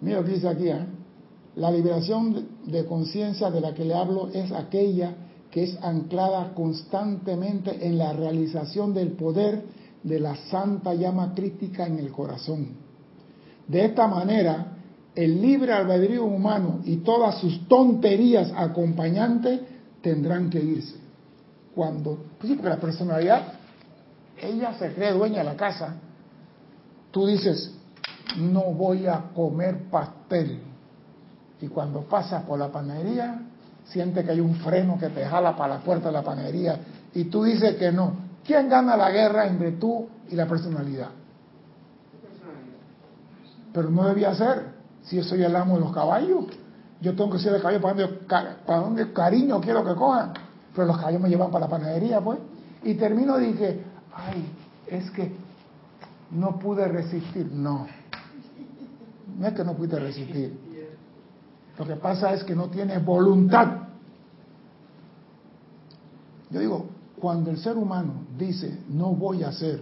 Mira lo que dice aquí. ¿eh? La liberación de conciencia de la que le hablo es aquella que es anclada constantemente en la realización del poder de la santa llama crítica en el corazón. De esta manera, el libre albedrío humano y todas sus tonterías acompañantes tendrán que irse. Cuando, sí, porque la personalidad, ella se cree dueña de la casa, tú dices, no voy a comer pastel. Y cuando pasas por la panadería, siente que hay un freno que te jala para la puerta de la panadería y tú dices que no. ¿Quién gana la guerra entre tú y la personalidad? Pero no debía ser si yo soy el amo de los caballos, yo tengo que ser el caballo para donde, para donde cariño quiero que cojan. Pero los caballos me llevan para la panadería, pues. Y termino y dije, ay, es que no pude resistir. No, no es que no pude resistir. Lo que pasa es que no tienes voluntad. Yo digo, cuando el ser humano dice no voy a hacer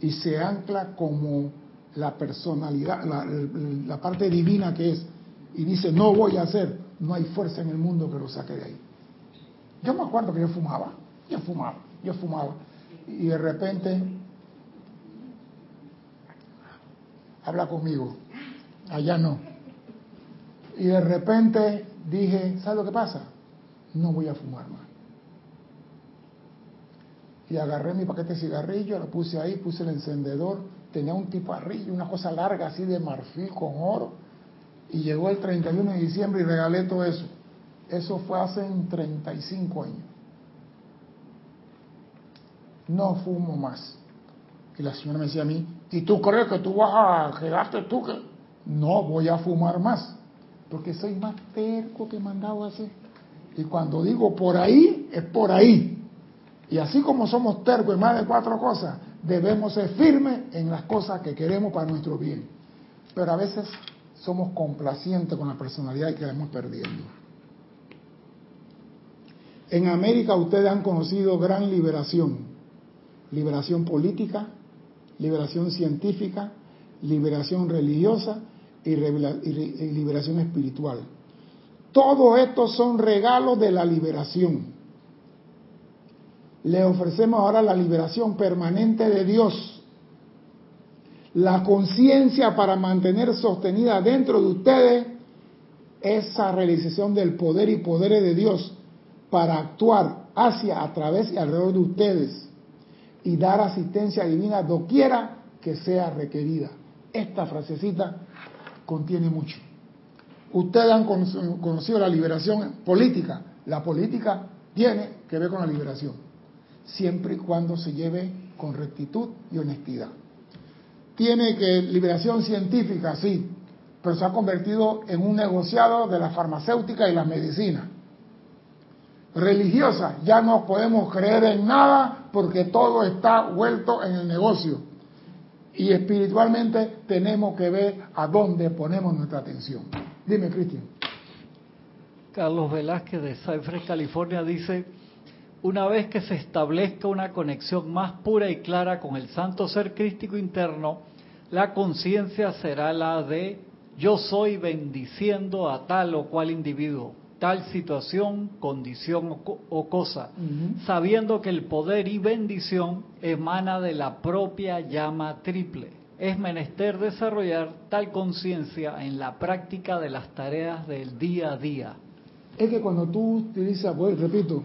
y se ancla como la personalidad, la, parte divina que es, y dice no voy a hacer, no hay fuerza en el mundo que lo saque de ahí. Yo me acuerdo que yo fumaba, yo fumaba, yo fumaba, y de repente habla conmigo, allá no. Y de repente dije, ¿sabes lo que pasa? No voy a fumar más. Y agarré mi paquete de cigarrillos, lo puse ahí, puse el encendedor, tenía un tiparrillo, una cosa larga así de marfil con oro. Y llegó el 31 de diciembre y regalé todo eso. Eso fue hace 35 años. No fumo más. Y la señora me decía a mí, ¿y tú crees que tú vas a quedarte tú? Que... No voy a fumar más, porque soy más terco que mandado así. Y cuando digo por ahí, es por ahí. Y así como somos tercos en más de cuatro cosas, debemos ser firmes en las cosas que queremos para nuestro bien. Pero a veces somos complacientes con la personalidad y quedamos perdiendo. En América ustedes han conocido gran liberación. Liberación política, liberación científica, liberación religiosa y liberación espiritual. Todo esto son regalos de la liberación le ofrecemos ahora la liberación permanente de Dios, la conciencia para mantener sostenida dentro de ustedes esa realización del poder y poderes de Dios para actuar hacia, a través y alrededor de ustedes y dar asistencia divina doquiera que sea requerida. Esta frasecita contiene mucho. Ustedes han conocido la liberación política. La política tiene que ver con la liberación siempre y cuando se lleve con rectitud y honestidad. Tiene que liberación científica, sí, pero se ha convertido en un negociado de la farmacéutica y la medicina. Religiosa, ya no podemos creer en nada porque todo está vuelto en el negocio. Y espiritualmente tenemos que ver a dónde ponemos nuestra atención. Dime, Cristian. Carlos Velázquez de Cypress, California dice, una vez que se establezca una conexión más pura y clara con el santo ser crístico interno, la conciencia será la de yo soy bendiciendo a tal o cual individuo, tal situación, condición o, cosa, sabiendo que el poder y bendición emana de la propia llama triple. Es menester desarrollar tal conciencia en la práctica de las tareas del día a día. Es que cuando tú utilizas, pues, repito,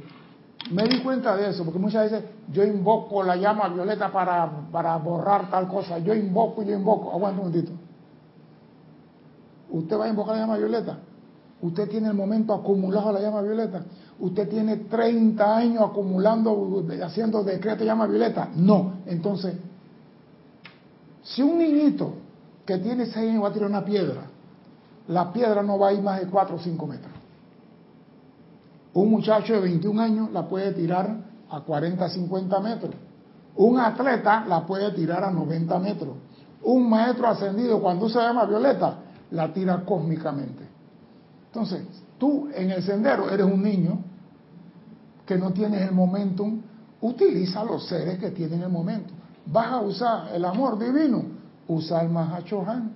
me di cuenta de eso, porque muchas veces yo invoco la llama violeta para, para borrar tal cosa. Yo invoco, yo invoco. Aguanta un momentito. Usted va a invocar la llama violeta. Usted tiene el momento acumulado la llama violeta. Usted tiene 30 años acumulando, haciendo decreto de llama violeta. No. Entonces, si un niñito que tiene 6 años va a tirar una piedra, la piedra no va a ir más de 4 o 5 metros. Un muchacho de 21 años la puede tirar a 40, 50 metros. Un atleta la puede tirar a 90 metros. Un maestro ascendido, cuando se llama violeta, la tira cósmicamente. Entonces, tú en el sendero eres un niño que no tienes el momentum, utiliza los seres que tienen el momento. Vas a usar el amor divino, usa el Mahachohan,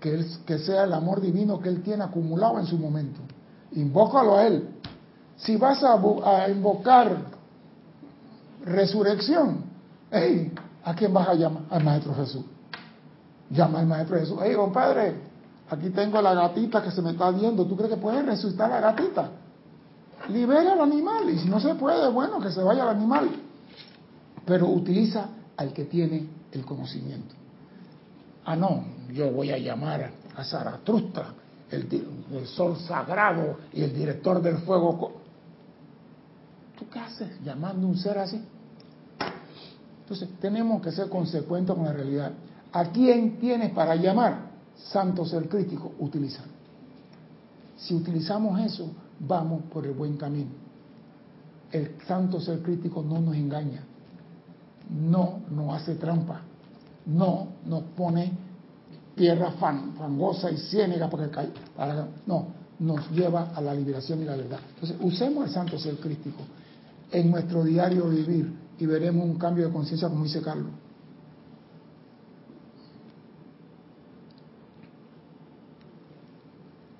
que, que sea el amor divino que él tiene acumulado en su momento. Invócalo a él, si vas a, invocar resurrección, hey, ¿a quién vas a llamar? Al Maestro Jesús. Llama al Maestro Jesús. Hey, compadre, aquí tengo la gatita que se me está viendo. ¿Tú crees que puedes resucitar la gatita? Libera al animal. Y si no se puede, bueno, que se vaya al animal. Pero utiliza al que tiene el conocimiento. Ah, no, yo voy a llamar a Zaratustra, el, el sol sagrado y el director del fuego ¿Tú qué haces llamando un ser así? Entonces, tenemos que ser consecuentes con la realidad. ¿A quién tienes para llamar? Santo ser crítico, utilizar. Si utilizamos eso, vamos por el buen camino. El santo ser crítico no nos engaña, no nos hace trampa, no nos pone tierra fangosa y ciénega para que para, no, nos lleva a la liberación y la verdad. Entonces, usemos el santo ser crítico en nuestro diario vivir y veremos un cambio de conciencia como dice Carlos.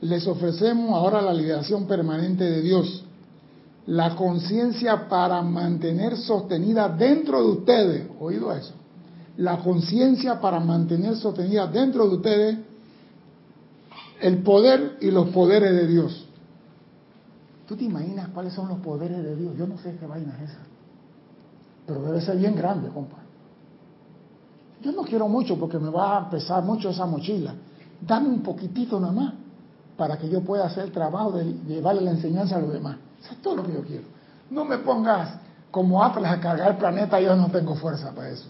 Les ofrecemos ahora la liberación permanente de Dios, la conciencia para mantener sostenida dentro de ustedes, oído eso, la conciencia para mantener sostenida dentro de ustedes el poder y los poderes de Dios. ¿Tú te imaginas cuáles son los poderes de Dios? Yo no sé qué vaina es esa, pero debe ser bien grande, compa. Yo no quiero mucho porque me va a pesar mucho esa mochila. Dame un poquitito nada más para que yo pueda hacer el trabajo de llevarle la enseñanza a los demás. Eso es todo lo que yo quiero. No me pongas como Atlas a cargar el planeta, yo no tengo fuerza para eso.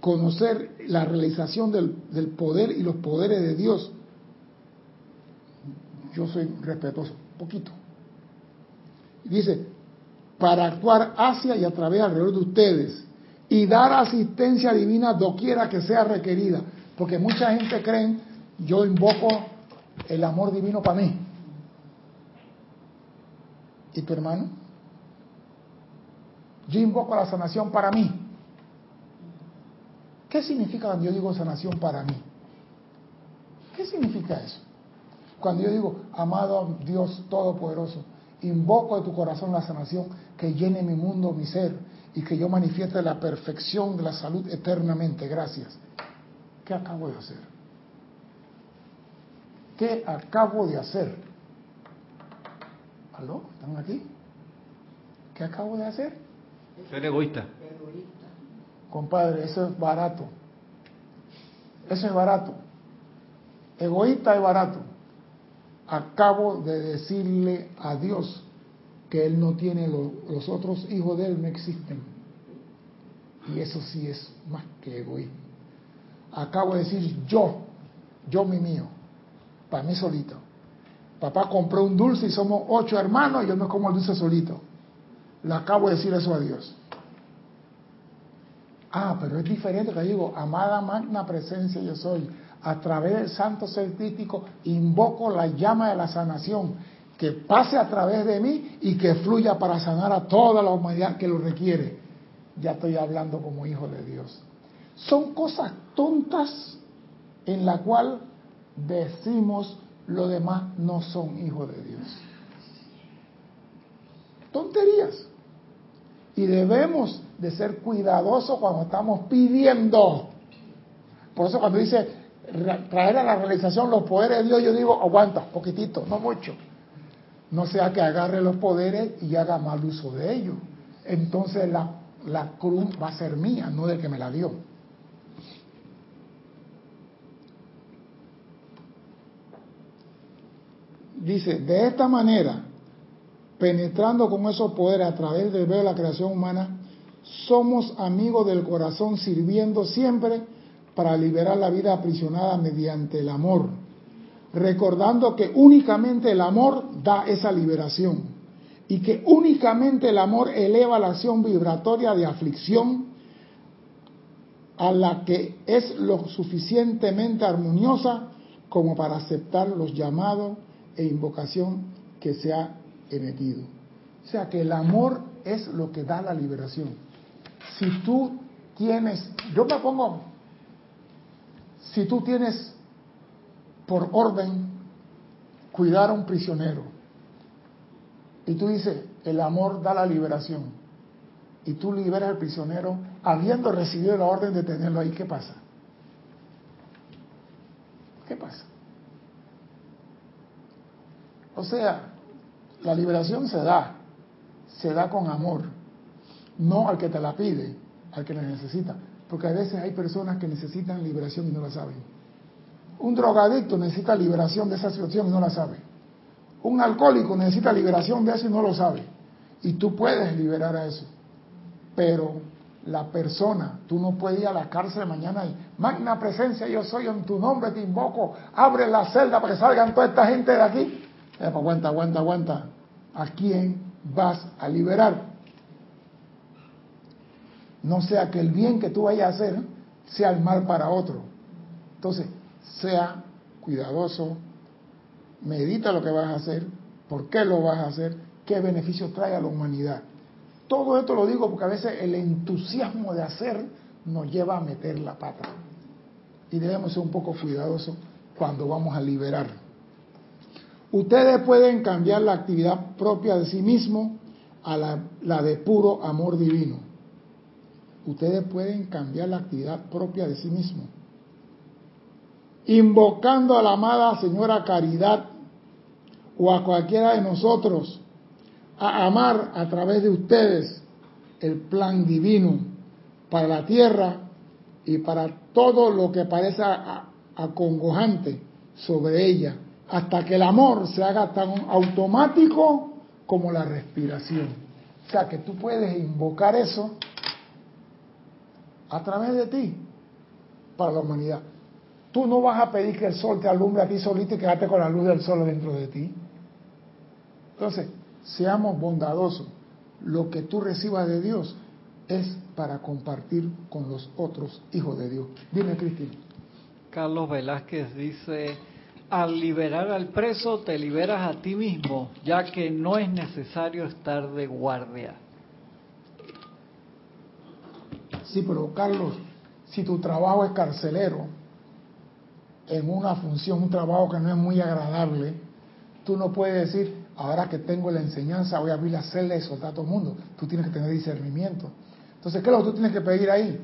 Conocer la realización del, poder y los poderes de Dios. Yo soy respetuoso, poquito. Dice, para actuar hacia y a través alrededor de ustedes y dar asistencia divina doquiera que sea requerida. Porque mucha gente cree, yo invoco el amor divino para mí. ¿Y tu hermano? Yo invoco la sanación para mí. ¿Qué significa cuando yo digo sanación para mí? ¿Qué significa eso? Cuando yo digo, amado Dios Todopoderoso, invoco de tu corazón la sanación que llene mi mundo, mi ser, y que yo manifieste la perfección de la salud eternamente. Gracias. ¿Qué acabo de hacer? ¿Qué acabo de hacer? ¿Aló? ¿Están aquí? ¿Qué acabo de hacer? Ser egoísta. Compadre, eso es barato. Eso es barato. Egoísta es barato. Acabo de decirle a Dios que Él no tiene los otros hijos de Él, no existen. Y eso sí es más que egoísmo. Acabo de decir yo, yo mi mío para mí solito. Papá compró un dulce y somos ocho hermanos y yo no como el dulce solito. Le acabo de decir eso a Dios. Ah, pero es diferente que digo, amada magna presencia yo soy. A través del santo ser invoco la llama de la sanación que pase a través de mí y que fluya para sanar a toda la humanidad que lo requiere. Ya estoy hablando como hijo de Dios. Son cosas tontas en la cual decimos los demás no son hijos de Dios. Tonterías. Y debemos de ser cuidadosos cuando estamos pidiendo. Por eso cuando dice traer a la realización los poderes de Dios, yo digo, aguanta, poquitito, no mucho. No sea que agarre los poderes y haga mal uso de ellos. Entonces la, la cruz va a ser mía, no del que me la dio. Dice, de esta manera, penetrando con esos poderes a través del velo de la creación humana, somos amigos del corazón sirviendo siempre para liberar la vida aprisionada mediante el amor, recordando que únicamente el amor da esa liberación y que únicamente el amor eleva la acción vibratoria de aflicción a la que es lo suficientemente armoniosa como para aceptar los llamados e invocación que se ha emitido. O sea que el amor es lo que da la liberación. Si tú tienes, yo me pongo, si tú tienes por orden cuidar a un prisionero y tú dices, el amor da la liberación y tú liberas al prisionero habiendo recibido la orden de tenerlo ahí, ¿qué pasa? ¿Qué pasa? O sea, la liberación se da, se da con amor, no al que te la pide, al que la necesita. Porque a veces hay personas que necesitan liberación y no la saben. Un drogadicto necesita liberación de esa situación y no la sabe. Un alcohólico necesita liberación de eso y no lo sabe. Y tú puedes liberar a eso. Pero la persona. Tú no puedes ir a la cárcel mañana y, magna presencia, yo soy en tu nombre, te invoco, abre la celda para que salgan toda esta gente de aquí. Eh, aguanta, aguanta, aguanta. ¿A quién vas a liberar? No sea que el bien que tú vayas a hacer sea el mal para otro. Entonces, sea cuidadoso, medita lo que vas a hacer, por qué lo vas a hacer, qué beneficio trae a la humanidad. Todo esto lo digo porque a veces el entusiasmo de hacer nos lleva a meter la pata. Y debemos ser un poco cuidadosos cuando vamos a liberar. Ustedes pueden cambiar la actividad propia de sí mismo a la, de puro amor divino. Ustedes pueden cambiar la actividad propia de sí mismo. Invocando a la amada señora Caridad o a cualquiera de nosotros a amar a través de ustedes el plan divino para la tierra y para todo lo que parece acongojante sobre ella, hasta que el amor se haga tan automático como la respiración. O sea que tú puedes invocar eso a través de ti para la humanidad. Tú no vas a pedir que el sol te alumbre a ti solito y quedarte con la luz del sol dentro de ti. Entonces, seamos bondadosos. Lo que tú recibas de Dios es para compartir con los otros hijos de Dios. Dime, Cristina. Carlos Velázquez dice, al liberar al preso te liberas a ti mismo, ya que no es necesario estar de guardia. Sí, pero Carlos, si tu trabajo es carcelero, en una función, un trabajo que no es muy agradable, tú no puedes decir, ahora que tengo la enseñanza, voy a abrir la celda y soltar a todo el mundo. Tú tienes que tener discernimiento. Entonces, ¿qué es lo que tú tienes que pedir ahí?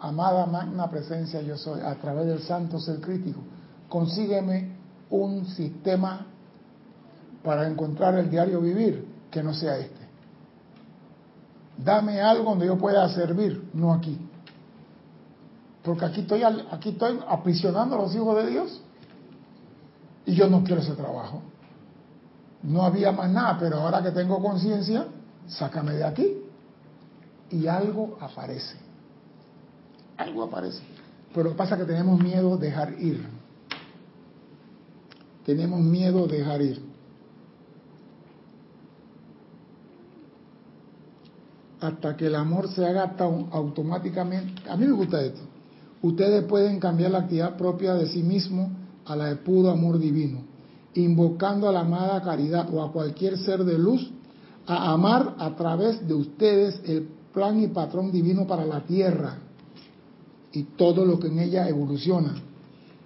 Amada magna presencia yo soy, a través del santo ser crítico, consígueme un sistema para encontrar el diario vivir que no sea este. Dame algo donde yo pueda servir, no aquí. Porque aquí estoy, aquí estoy aprisionando a los hijos de Dios y yo no quiero ese trabajo. No había más nada, pero ahora que tengo conciencia, sácame de aquí. Y algo aparece. Algo aparece. Pero pasa que tenemos miedo de dejar ir. Tenemos miedo de dejar ir. Hasta que el amor se haga automáticamente. A mí me gusta esto. Ustedes pueden cambiar la actividad propia de sí mismo a la de puro amor divino invocando a la amada caridad o a cualquier ser de luz, a amar a través de ustedes el plan y patrón divino para la tierra y todo lo que en ella evoluciona,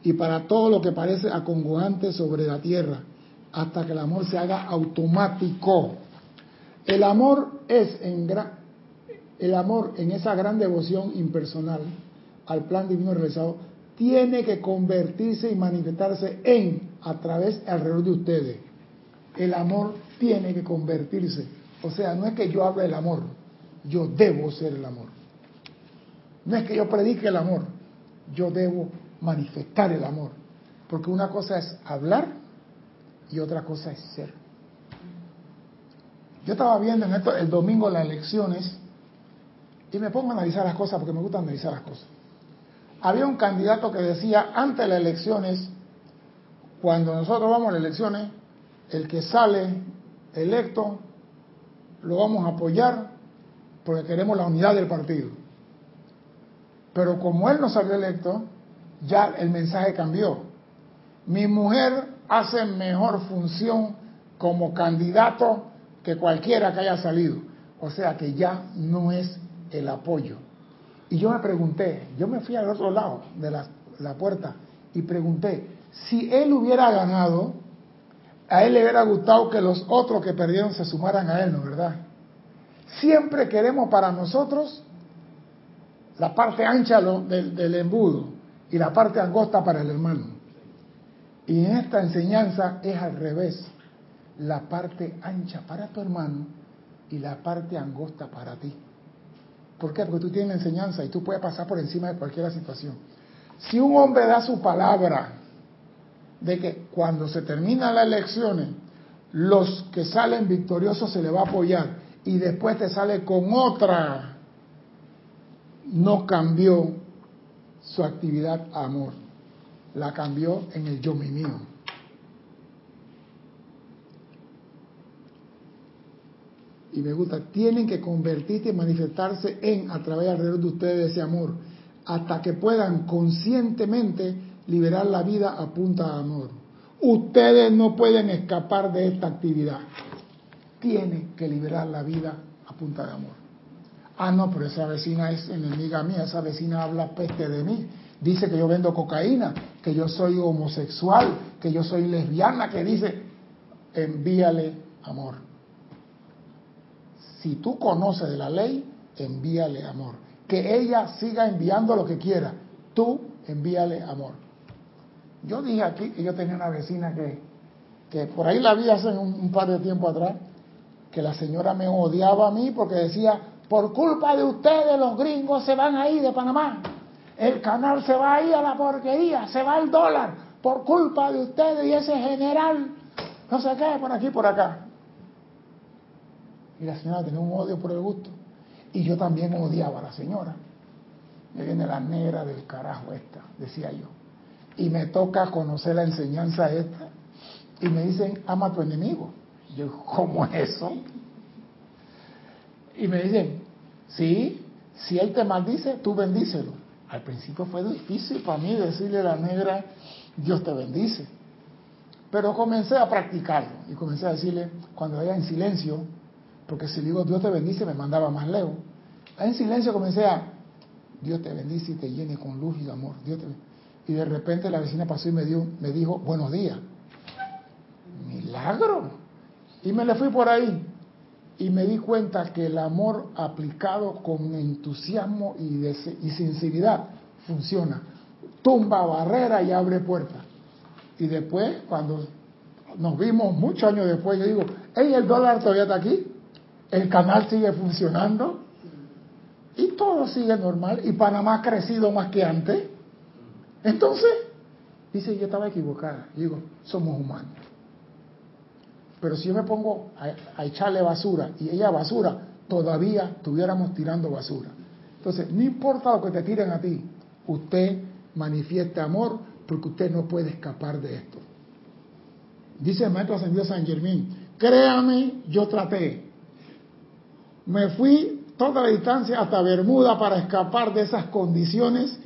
y para todo lo que parece acongojante sobre la tierra, hasta que el amor se haga automático. El amor es en el amor en esa gran devoción impersonal al plan divino realizado tiene que convertirse y manifestarse en, a través, alrededor de ustedes. El amor tiene que convertirse. O sea, no es que yo hable del amor, yo debo ser el amor. No es que yo predique el amor, yo debo manifestar el amor. Porque una cosa es hablar y otra cosa es ser. Yo estaba viendo en esto, el domingo las elecciones y me pongo a analizar las cosas porque me gusta analizar las cosas había un candidato que decía antes de las elecciones, cuando nosotros vamos a las elecciones, el que sale electo lo vamos a apoyar porque queremos la unidad del partido. Pero como él no salió electo, ya el mensaje cambió. Mi mujer hace mejor función como candidato que cualquiera que haya salido. O sea que ya no es el apoyo. Y yo me pregunté, yo me fui al otro lado de la, puerta y pregunté, si él hubiera ganado, a él le hubiera gustado que los otros que perdieron se sumaran a él, ¿no verdad? Siempre queremos para nosotros la parte ancha del, del, embudo y la parte angosta para el hermano. Y en esta enseñanza es al revés, la parte ancha para tu hermano y la parte angosta para ti. ¿Por qué? Porque tú tienes la enseñanza y tú puedes pasar por encima de cualquier situación. Si un hombre da su palabra de que cuando se terminan las elecciones, los que salen victoriosos se le va a apoyar y después te sale con otra no cambió su actividad amor, la cambió en el yo mi mío. Y me gusta, tienen que convertirse y manifestarse en, a través alrededor de ustedes ese amor, hasta que puedan conscientemente liberar la vida a punta de amor. Ustedes no pueden escapar de esta actividad. Tienen que liberar la vida a punta de amor. Ah, no, pero esa vecina es enemiga mía, esa vecina habla peste de mí. Dice que yo vendo cocaína, que yo soy homosexual, que yo soy lesbiana, que dice, envíale amor. Si tú conoces de la ley, envíale amor. Que ella siga enviando lo que quiera. Tú envíale amor. Yo dije aquí que yo tenía una vecina que, que por ahí la vi hace un, un par de tiempo atrás, que la señora me odiaba a mí porque decía, por culpa de ustedes los gringos se van ahí de Panamá. El canal se va ahí a la porquería, se va el dólar por culpa de ustedes y ese general, no sé qué, por aquí, por acá. Y la señora tenía un odio por el gusto. Y yo también odiaba a la señora. Me viene la negra del carajo esta, decía yo. Y me toca conocer la enseñanza esta. Y me dicen, ama a tu enemigo. Yo, ¿cómo es eso? Y me dicen, sí, si él te maldice, tú bendícelo. Al principio fue difícil para mí decirle a la negra, Dios te bendice. Pero comencé a practicarlo y comencé a decirle, cuando vaya en silencio, porque si le digo Dios te bendice, me mandaba más lejos. En silencio comencé a, Dios te bendice y te llene con luz y amor. Dios te... Y de repente la vecina pasó y me, me dijo, buenos días. Milagro. Y me le fui por ahí y me di cuenta que el amor aplicado con entusiasmo y, y sinceridad funciona. Tumba barrera y abre puertas. Y después, cuando nos vimos muchos años después, yo digo, hey, el dólar todavía está aquí, el canal sigue funcionando y todo sigue normal y Panamá ha crecido más que antes. Entonces, dice, yo estaba equivocada. Digo, somos humanos. Pero si yo me pongo a, echarle basura y ella basura, todavía estuviéramos tirando basura. Entonces, no importa lo que te tiren a ti, usted manifieste amor porque usted no puede escapar de esto. Dice el maestro ascendido San Germán, créame, yo traté. Me fui toda la distancia hasta Bermuda para escapar de esas condiciones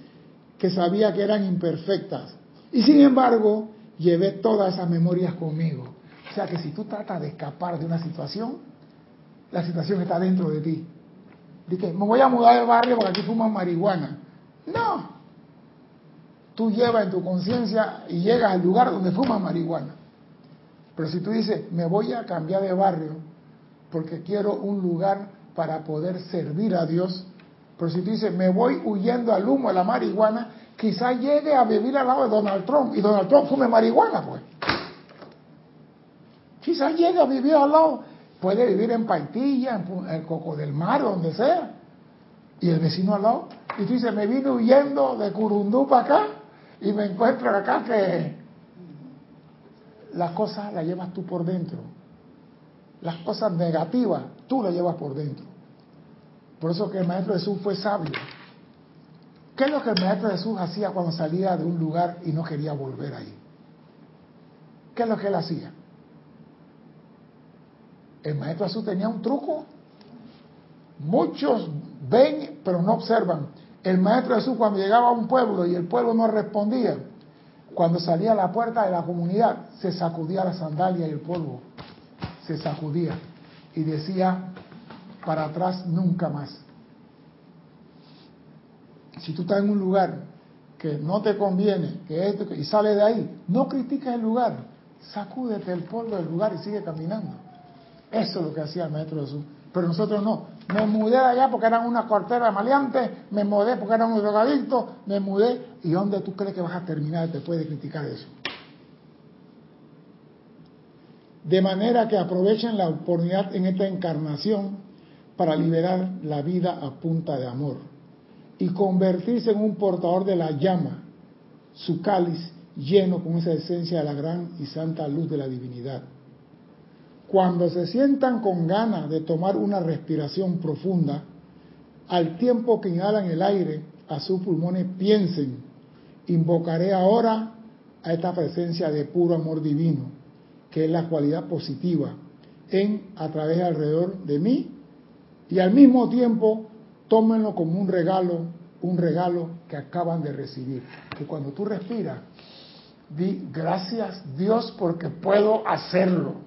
que sabía que eran imperfectas. Y sin embargo, llevé todas esas memorias conmigo. O sea que si tú tratas de escapar de una situación, la situación está dentro de ti. Dice, me voy a mudar del barrio porque aquí fuman marihuana. No. Tú llevas en tu conciencia y llegas al lugar donde fuman marihuana. Pero si tú dices, me voy a cambiar de barrio porque quiero un lugar para poder servir a Dios, pero si tú dices, me voy huyendo al humo de la marihuana, quizás llegue a vivir al lado de Donald Trump y Donald Trump fume marihuana, pues. Quizás llegue a vivir al lado, puede vivir en Paitilla, en el Coco del Mar, donde sea. Y el vecino al lado. Y tú dices, me vine huyendo de Curundú para acá y me encuentro acá que las cosas las llevas tú por dentro. Las cosas negativas tú las llevas por dentro. Por eso que el Maestro Jesús fue sabio. ¿Qué es lo que el Maestro Jesús hacía cuando salía de un lugar y no quería volver ahí? ¿Qué es lo que él hacía? El maestro Jesús tenía un truco. Muchos ven, pero no observan. El maestro Jesús cuando llegaba a un pueblo y el pueblo no respondía, cuando salía a la puerta de la comunidad, se sacudía la sandalia y el polvo. Se sacudía y decía, para atrás nunca más. Si tú estás en un lugar que no te conviene, que esto, y sales de ahí, no critiques el lugar, sacúdete el polvo del lugar y sigue caminando. Eso es lo que hacía el maestro Jesús. Pero nosotros no. Me mudé de allá porque eran una cortera maleante, me mudé porque eran un drogadicto, me mudé. ¿Y dónde tú crees que vas a terminar después de criticar eso? De manera que aprovechen la oportunidad en esta encarnación para liberar la vida a punta de amor y convertirse en un portador de la llama, su cáliz lleno con esa esencia de la gran y santa luz de la divinidad cuando se sientan con ganas de tomar una respiración profunda, al tiempo que inhalan el aire a sus pulmones, piensen, invocaré ahora a esta presencia de puro amor divino, que es la cualidad positiva, en, a través alrededor de mí, y al mismo tiempo tómenlo como un regalo, un regalo que acaban de recibir. Que cuando tú respiras, di gracias Dios porque puedo hacerlo.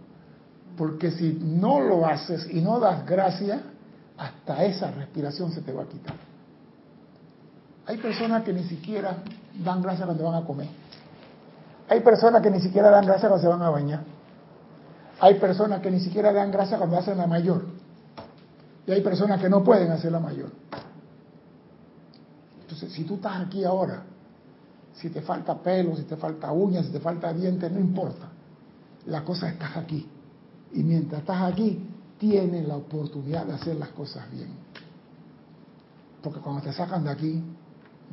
Porque si no lo haces y no das gracias, hasta esa respiración se te va a quitar. Hay personas que ni siquiera dan gracias cuando van a comer. Hay personas que ni siquiera dan gracias cuando se van a bañar. Hay personas que ni siquiera dan gracias cuando hacen la mayor. Y hay personas que no pueden hacer la mayor. Entonces, si tú estás aquí ahora, si te falta pelo, si te falta uñas, si te falta dientes, no importa. La cosa es estás aquí. Y mientras estás aquí, tienes la oportunidad de hacer las cosas bien. Porque cuando te sacan de aquí,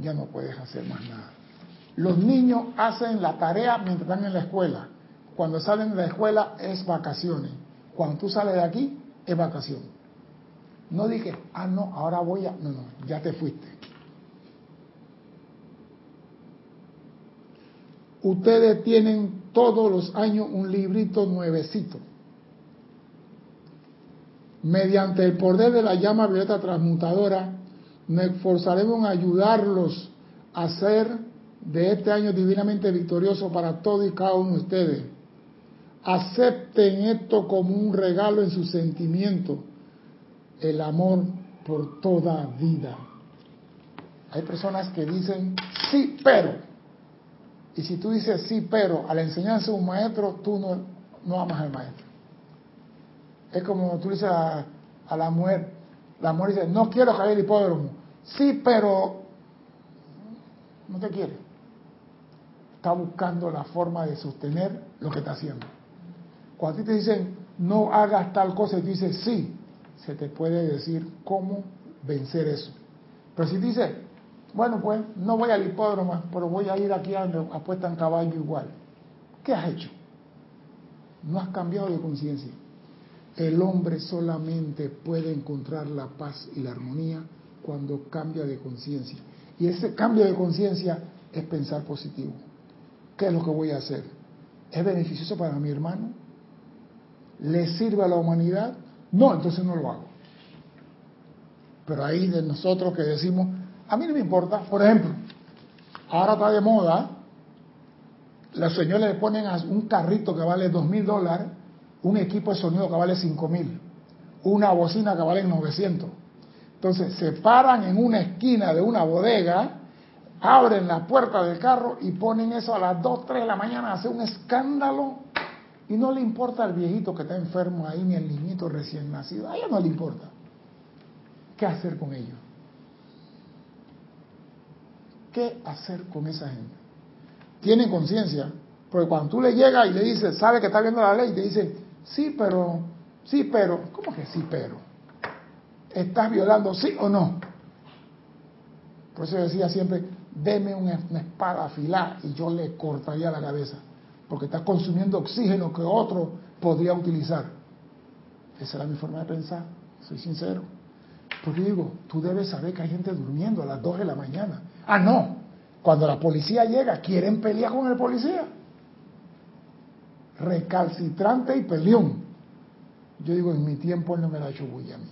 ya no puedes hacer más nada. Los niños hacen la tarea mientras están en la escuela. Cuando salen de la escuela es vacaciones. Cuando tú sales de aquí es vacación. No dije, ah, no, ahora voy a... No, no, ya te fuiste. Ustedes tienen todos los años un librito nuevecito. Mediante el poder de la llama violeta transmutadora, nos esforzaremos en ayudarlos a ser de este año divinamente victorioso para todos y cada uno de ustedes. Acepten esto como un regalo en su sentimiento, el amor por toda vida. Hay personas que dicen, sí, pero. Y si tú dices sí, pero a la enseñanza de un maestro, tú no, no amas al maestro. Es como tú dices a, la mujer, la mujer dice, no quiero caer el hipódromo. Sí, pero no te quiere. Está buscando la forma de sostener lo que está haciendo. Cuando a ti te dicen, no hagas tal cosa, y tú dices, sí, se te puede decir cómo vencer eso. Pero si dices, bueno, pues no voy al hipódromo, pero voy a ir aquí a donde apuestan caballo igual. ¿Qué has hecho? No has cambiado de conciencia. El hombre solamente puede encontrar la paz y la armonía cuando cambia de conciencia. Y ese cambio de conciencia es pensar positivo. ¿Qué es lo que voy a hacer? ¿Es beneficioso para mi hermano? ¿Le sirve a la humanidad? No, entonces no lo hago. Pero ahí de nosotros que decimos, a mí no me importa, por ejemplo, ahora está de moda, las señoras le ponen un carrito que vale dos mil dólares, un equipo de sonido que vale cinco mil, una bocina que vale 900. Entonces se paran en una esquina de una bodega, abren la puerta del carro y ponen eso a las 2, 3 de la mañana, hace un escándalo y no le importa al viejito que está enfermo ahí, ni al niñito recién nacido. A ella no le importa. ¿Qué hacer con ellos? ¿Qué hacer con esa gente? Tienen conciencia, porque cuando tú le llegas y le dices, sabe que está viendo la ley, te dice, sí, pero, sí, pero, ¿cómo que sí, pero? ¿Estás violando, sí o no? Por eso decía siempre, deme una, espada afilada y yo le cortaría la cabeza porque está consumiendo oxígeno que otro podría utilizar. Esa era mi forma de pensar, soy sincero. Porque digo, tú debes saber que hay gente durmiendo a las 2 de la mañana. Ah, no, cuando la policía llega, quieren pelear con el policía. Recalcitrante y peleón. Yo digo, en mi tiempo él no me la ha hecho bulla a mí.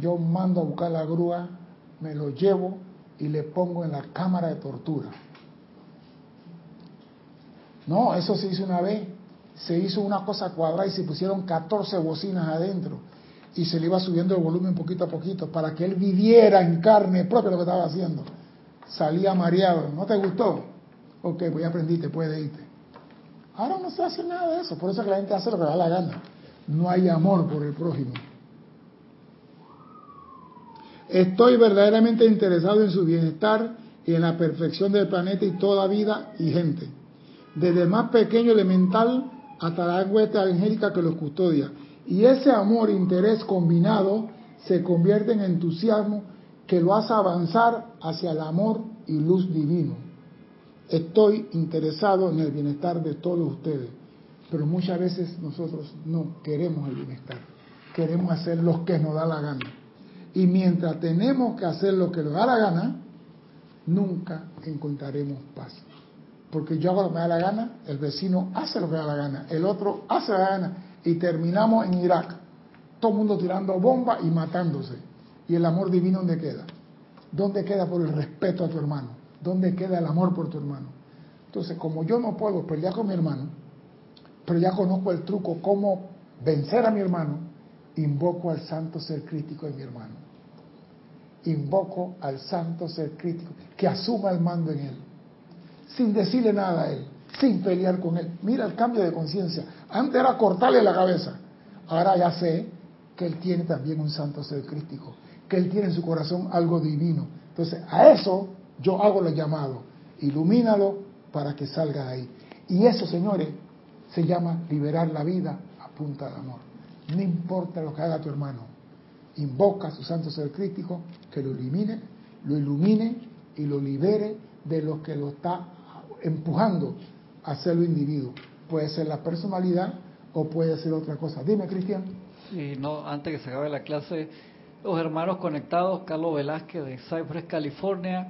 Yo mando a buscar la grúa, me lo llevo y le pongo en la cámara de tortura no, eso se hizo una vez. Se hizo una cosa cuadrada y se pusieron 14 bocinas adentro. Y se le iba subiendo el volumen poquito a poquito para que él viviera en carne propia lo que estaba haciendo. Salía mareado. ¿No te gustó? Ok, pues ya aprendiste, puedes irte. Ahora no se hace nada de eso. Por eso es que la gente hace lo que da la gana. No hay amor por el prójimo. Estoy verdaderamente interesado en su bienestar y en la perfección del planeta y toda vida y gente desde el más pequeño elemental hasta la huesta angélica que los custodia. Y ese amor e interés combinado se convierte en entusiasmo que lo hace avanzar hacia el amor y luz divino. Estoy interesado en el bienestar de todos ustedes, pero muchas veces nosotros no queremos el bienestar, queremos hacer lo que nos da la gana. Y mientras tenemos que hacer lo que nos da la gana, nunca encontraremos paz. Porque yo hago lo que me da la gana, el vecino hace lo que me da la gana, el otro hace la gana, y terminamos en Irak. Todo el mundo tirando bombas y matándose. ¿Y el amor divino dónde queda? ¿Dónde queda por el respeto a tu hermano? ¿Dónde queda el amor por tu hermano? Entonces, como yo no puedo pelear con mi hermano, pero ya conozco el truco, cómo vencer a mi hermano, invoco al santo ser crítico de mi hermano. Invoco al santo ser crítico que asuma el mando en él, sin decirle nada a él, sin pelear con él. Mira el cambio de conciencia. Antes era cortarle la cabeza. Ahora ya sé que él tiene también un santo ser crítico, que él tiene en su corazón algo divino. Entonces, a eso yo hago el llamado. Ilumínalo para que salga de ahí. Y eso, señores, se llama liberar la vida a punta de amor. No importa lo que haga tu hermano. Invoca a su santo ser crítico que lo elimine, lo ilumine y lo libere de lo que lo está empujando a ser lo individuo. Puede ser la personalidad o puede ser otra cosa. Dime, Cristian. Sí, no, antes que se acabe la clase, los hermanos conectados, Carlos Velázquez de Cypress, California,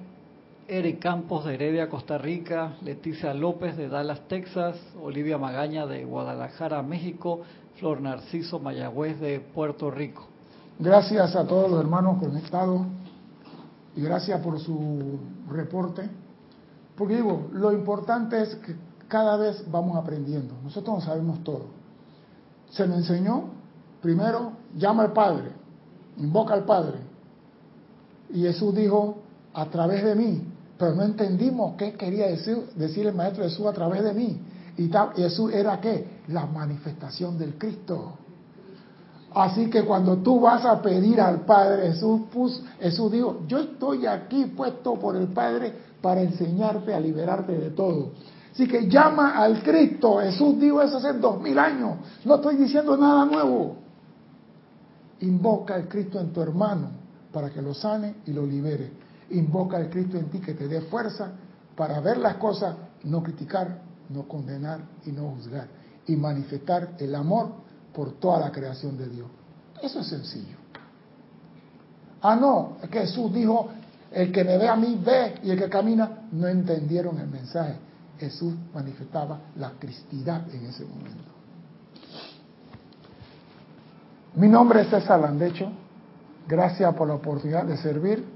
Eric Campos de Heredia, Costa Rica, Leticia López de Dallas, Texas, Olivia Magaña de Guadalajara, México, Flor Narciso Mayagüez de Puerto Rico. Gracias a todos los hermanos conectados y gracias por su reporte. Porque digo, lo importante es que cada vez vamos aprendiendo. Nosotros no sabemos todo. Se me enseñó, primero, llama al Padre, invoca al Padre. Y Jesús dijo, a través de mí. Pero no entendimos qué quería decir, decir el Maestro Jesús a través de mí. Y Jesús era qué? La manifestación del Cristo. Así que cuando tú vas a pedir al Padre, Jesús, Jesús dijo, yo estoy aquí puesto por el Padre para enseñarte a liberarte de todo. Así que llama al Cristo. Jesús dijo eso hace dos mil años. No estoy diciendo nada nuevo. Invoca al Cristo en tu hermano para que lo sane y lo libere. Invoca al Cristo en ti que te dé fuerza para ver las cosas, no criticar, no condenar y no juzgar. Y manifestar el amor por toda la creación de Dios. Eso es sencillo. Ah, no, es que Jesús dijo, el que me ve a mí ve y el que camina, no entendieron el mensaje. Jesús manifestaba la cristidad en ese momento. Mi nombre es César Landecho. Gracias por la oportunidad de servir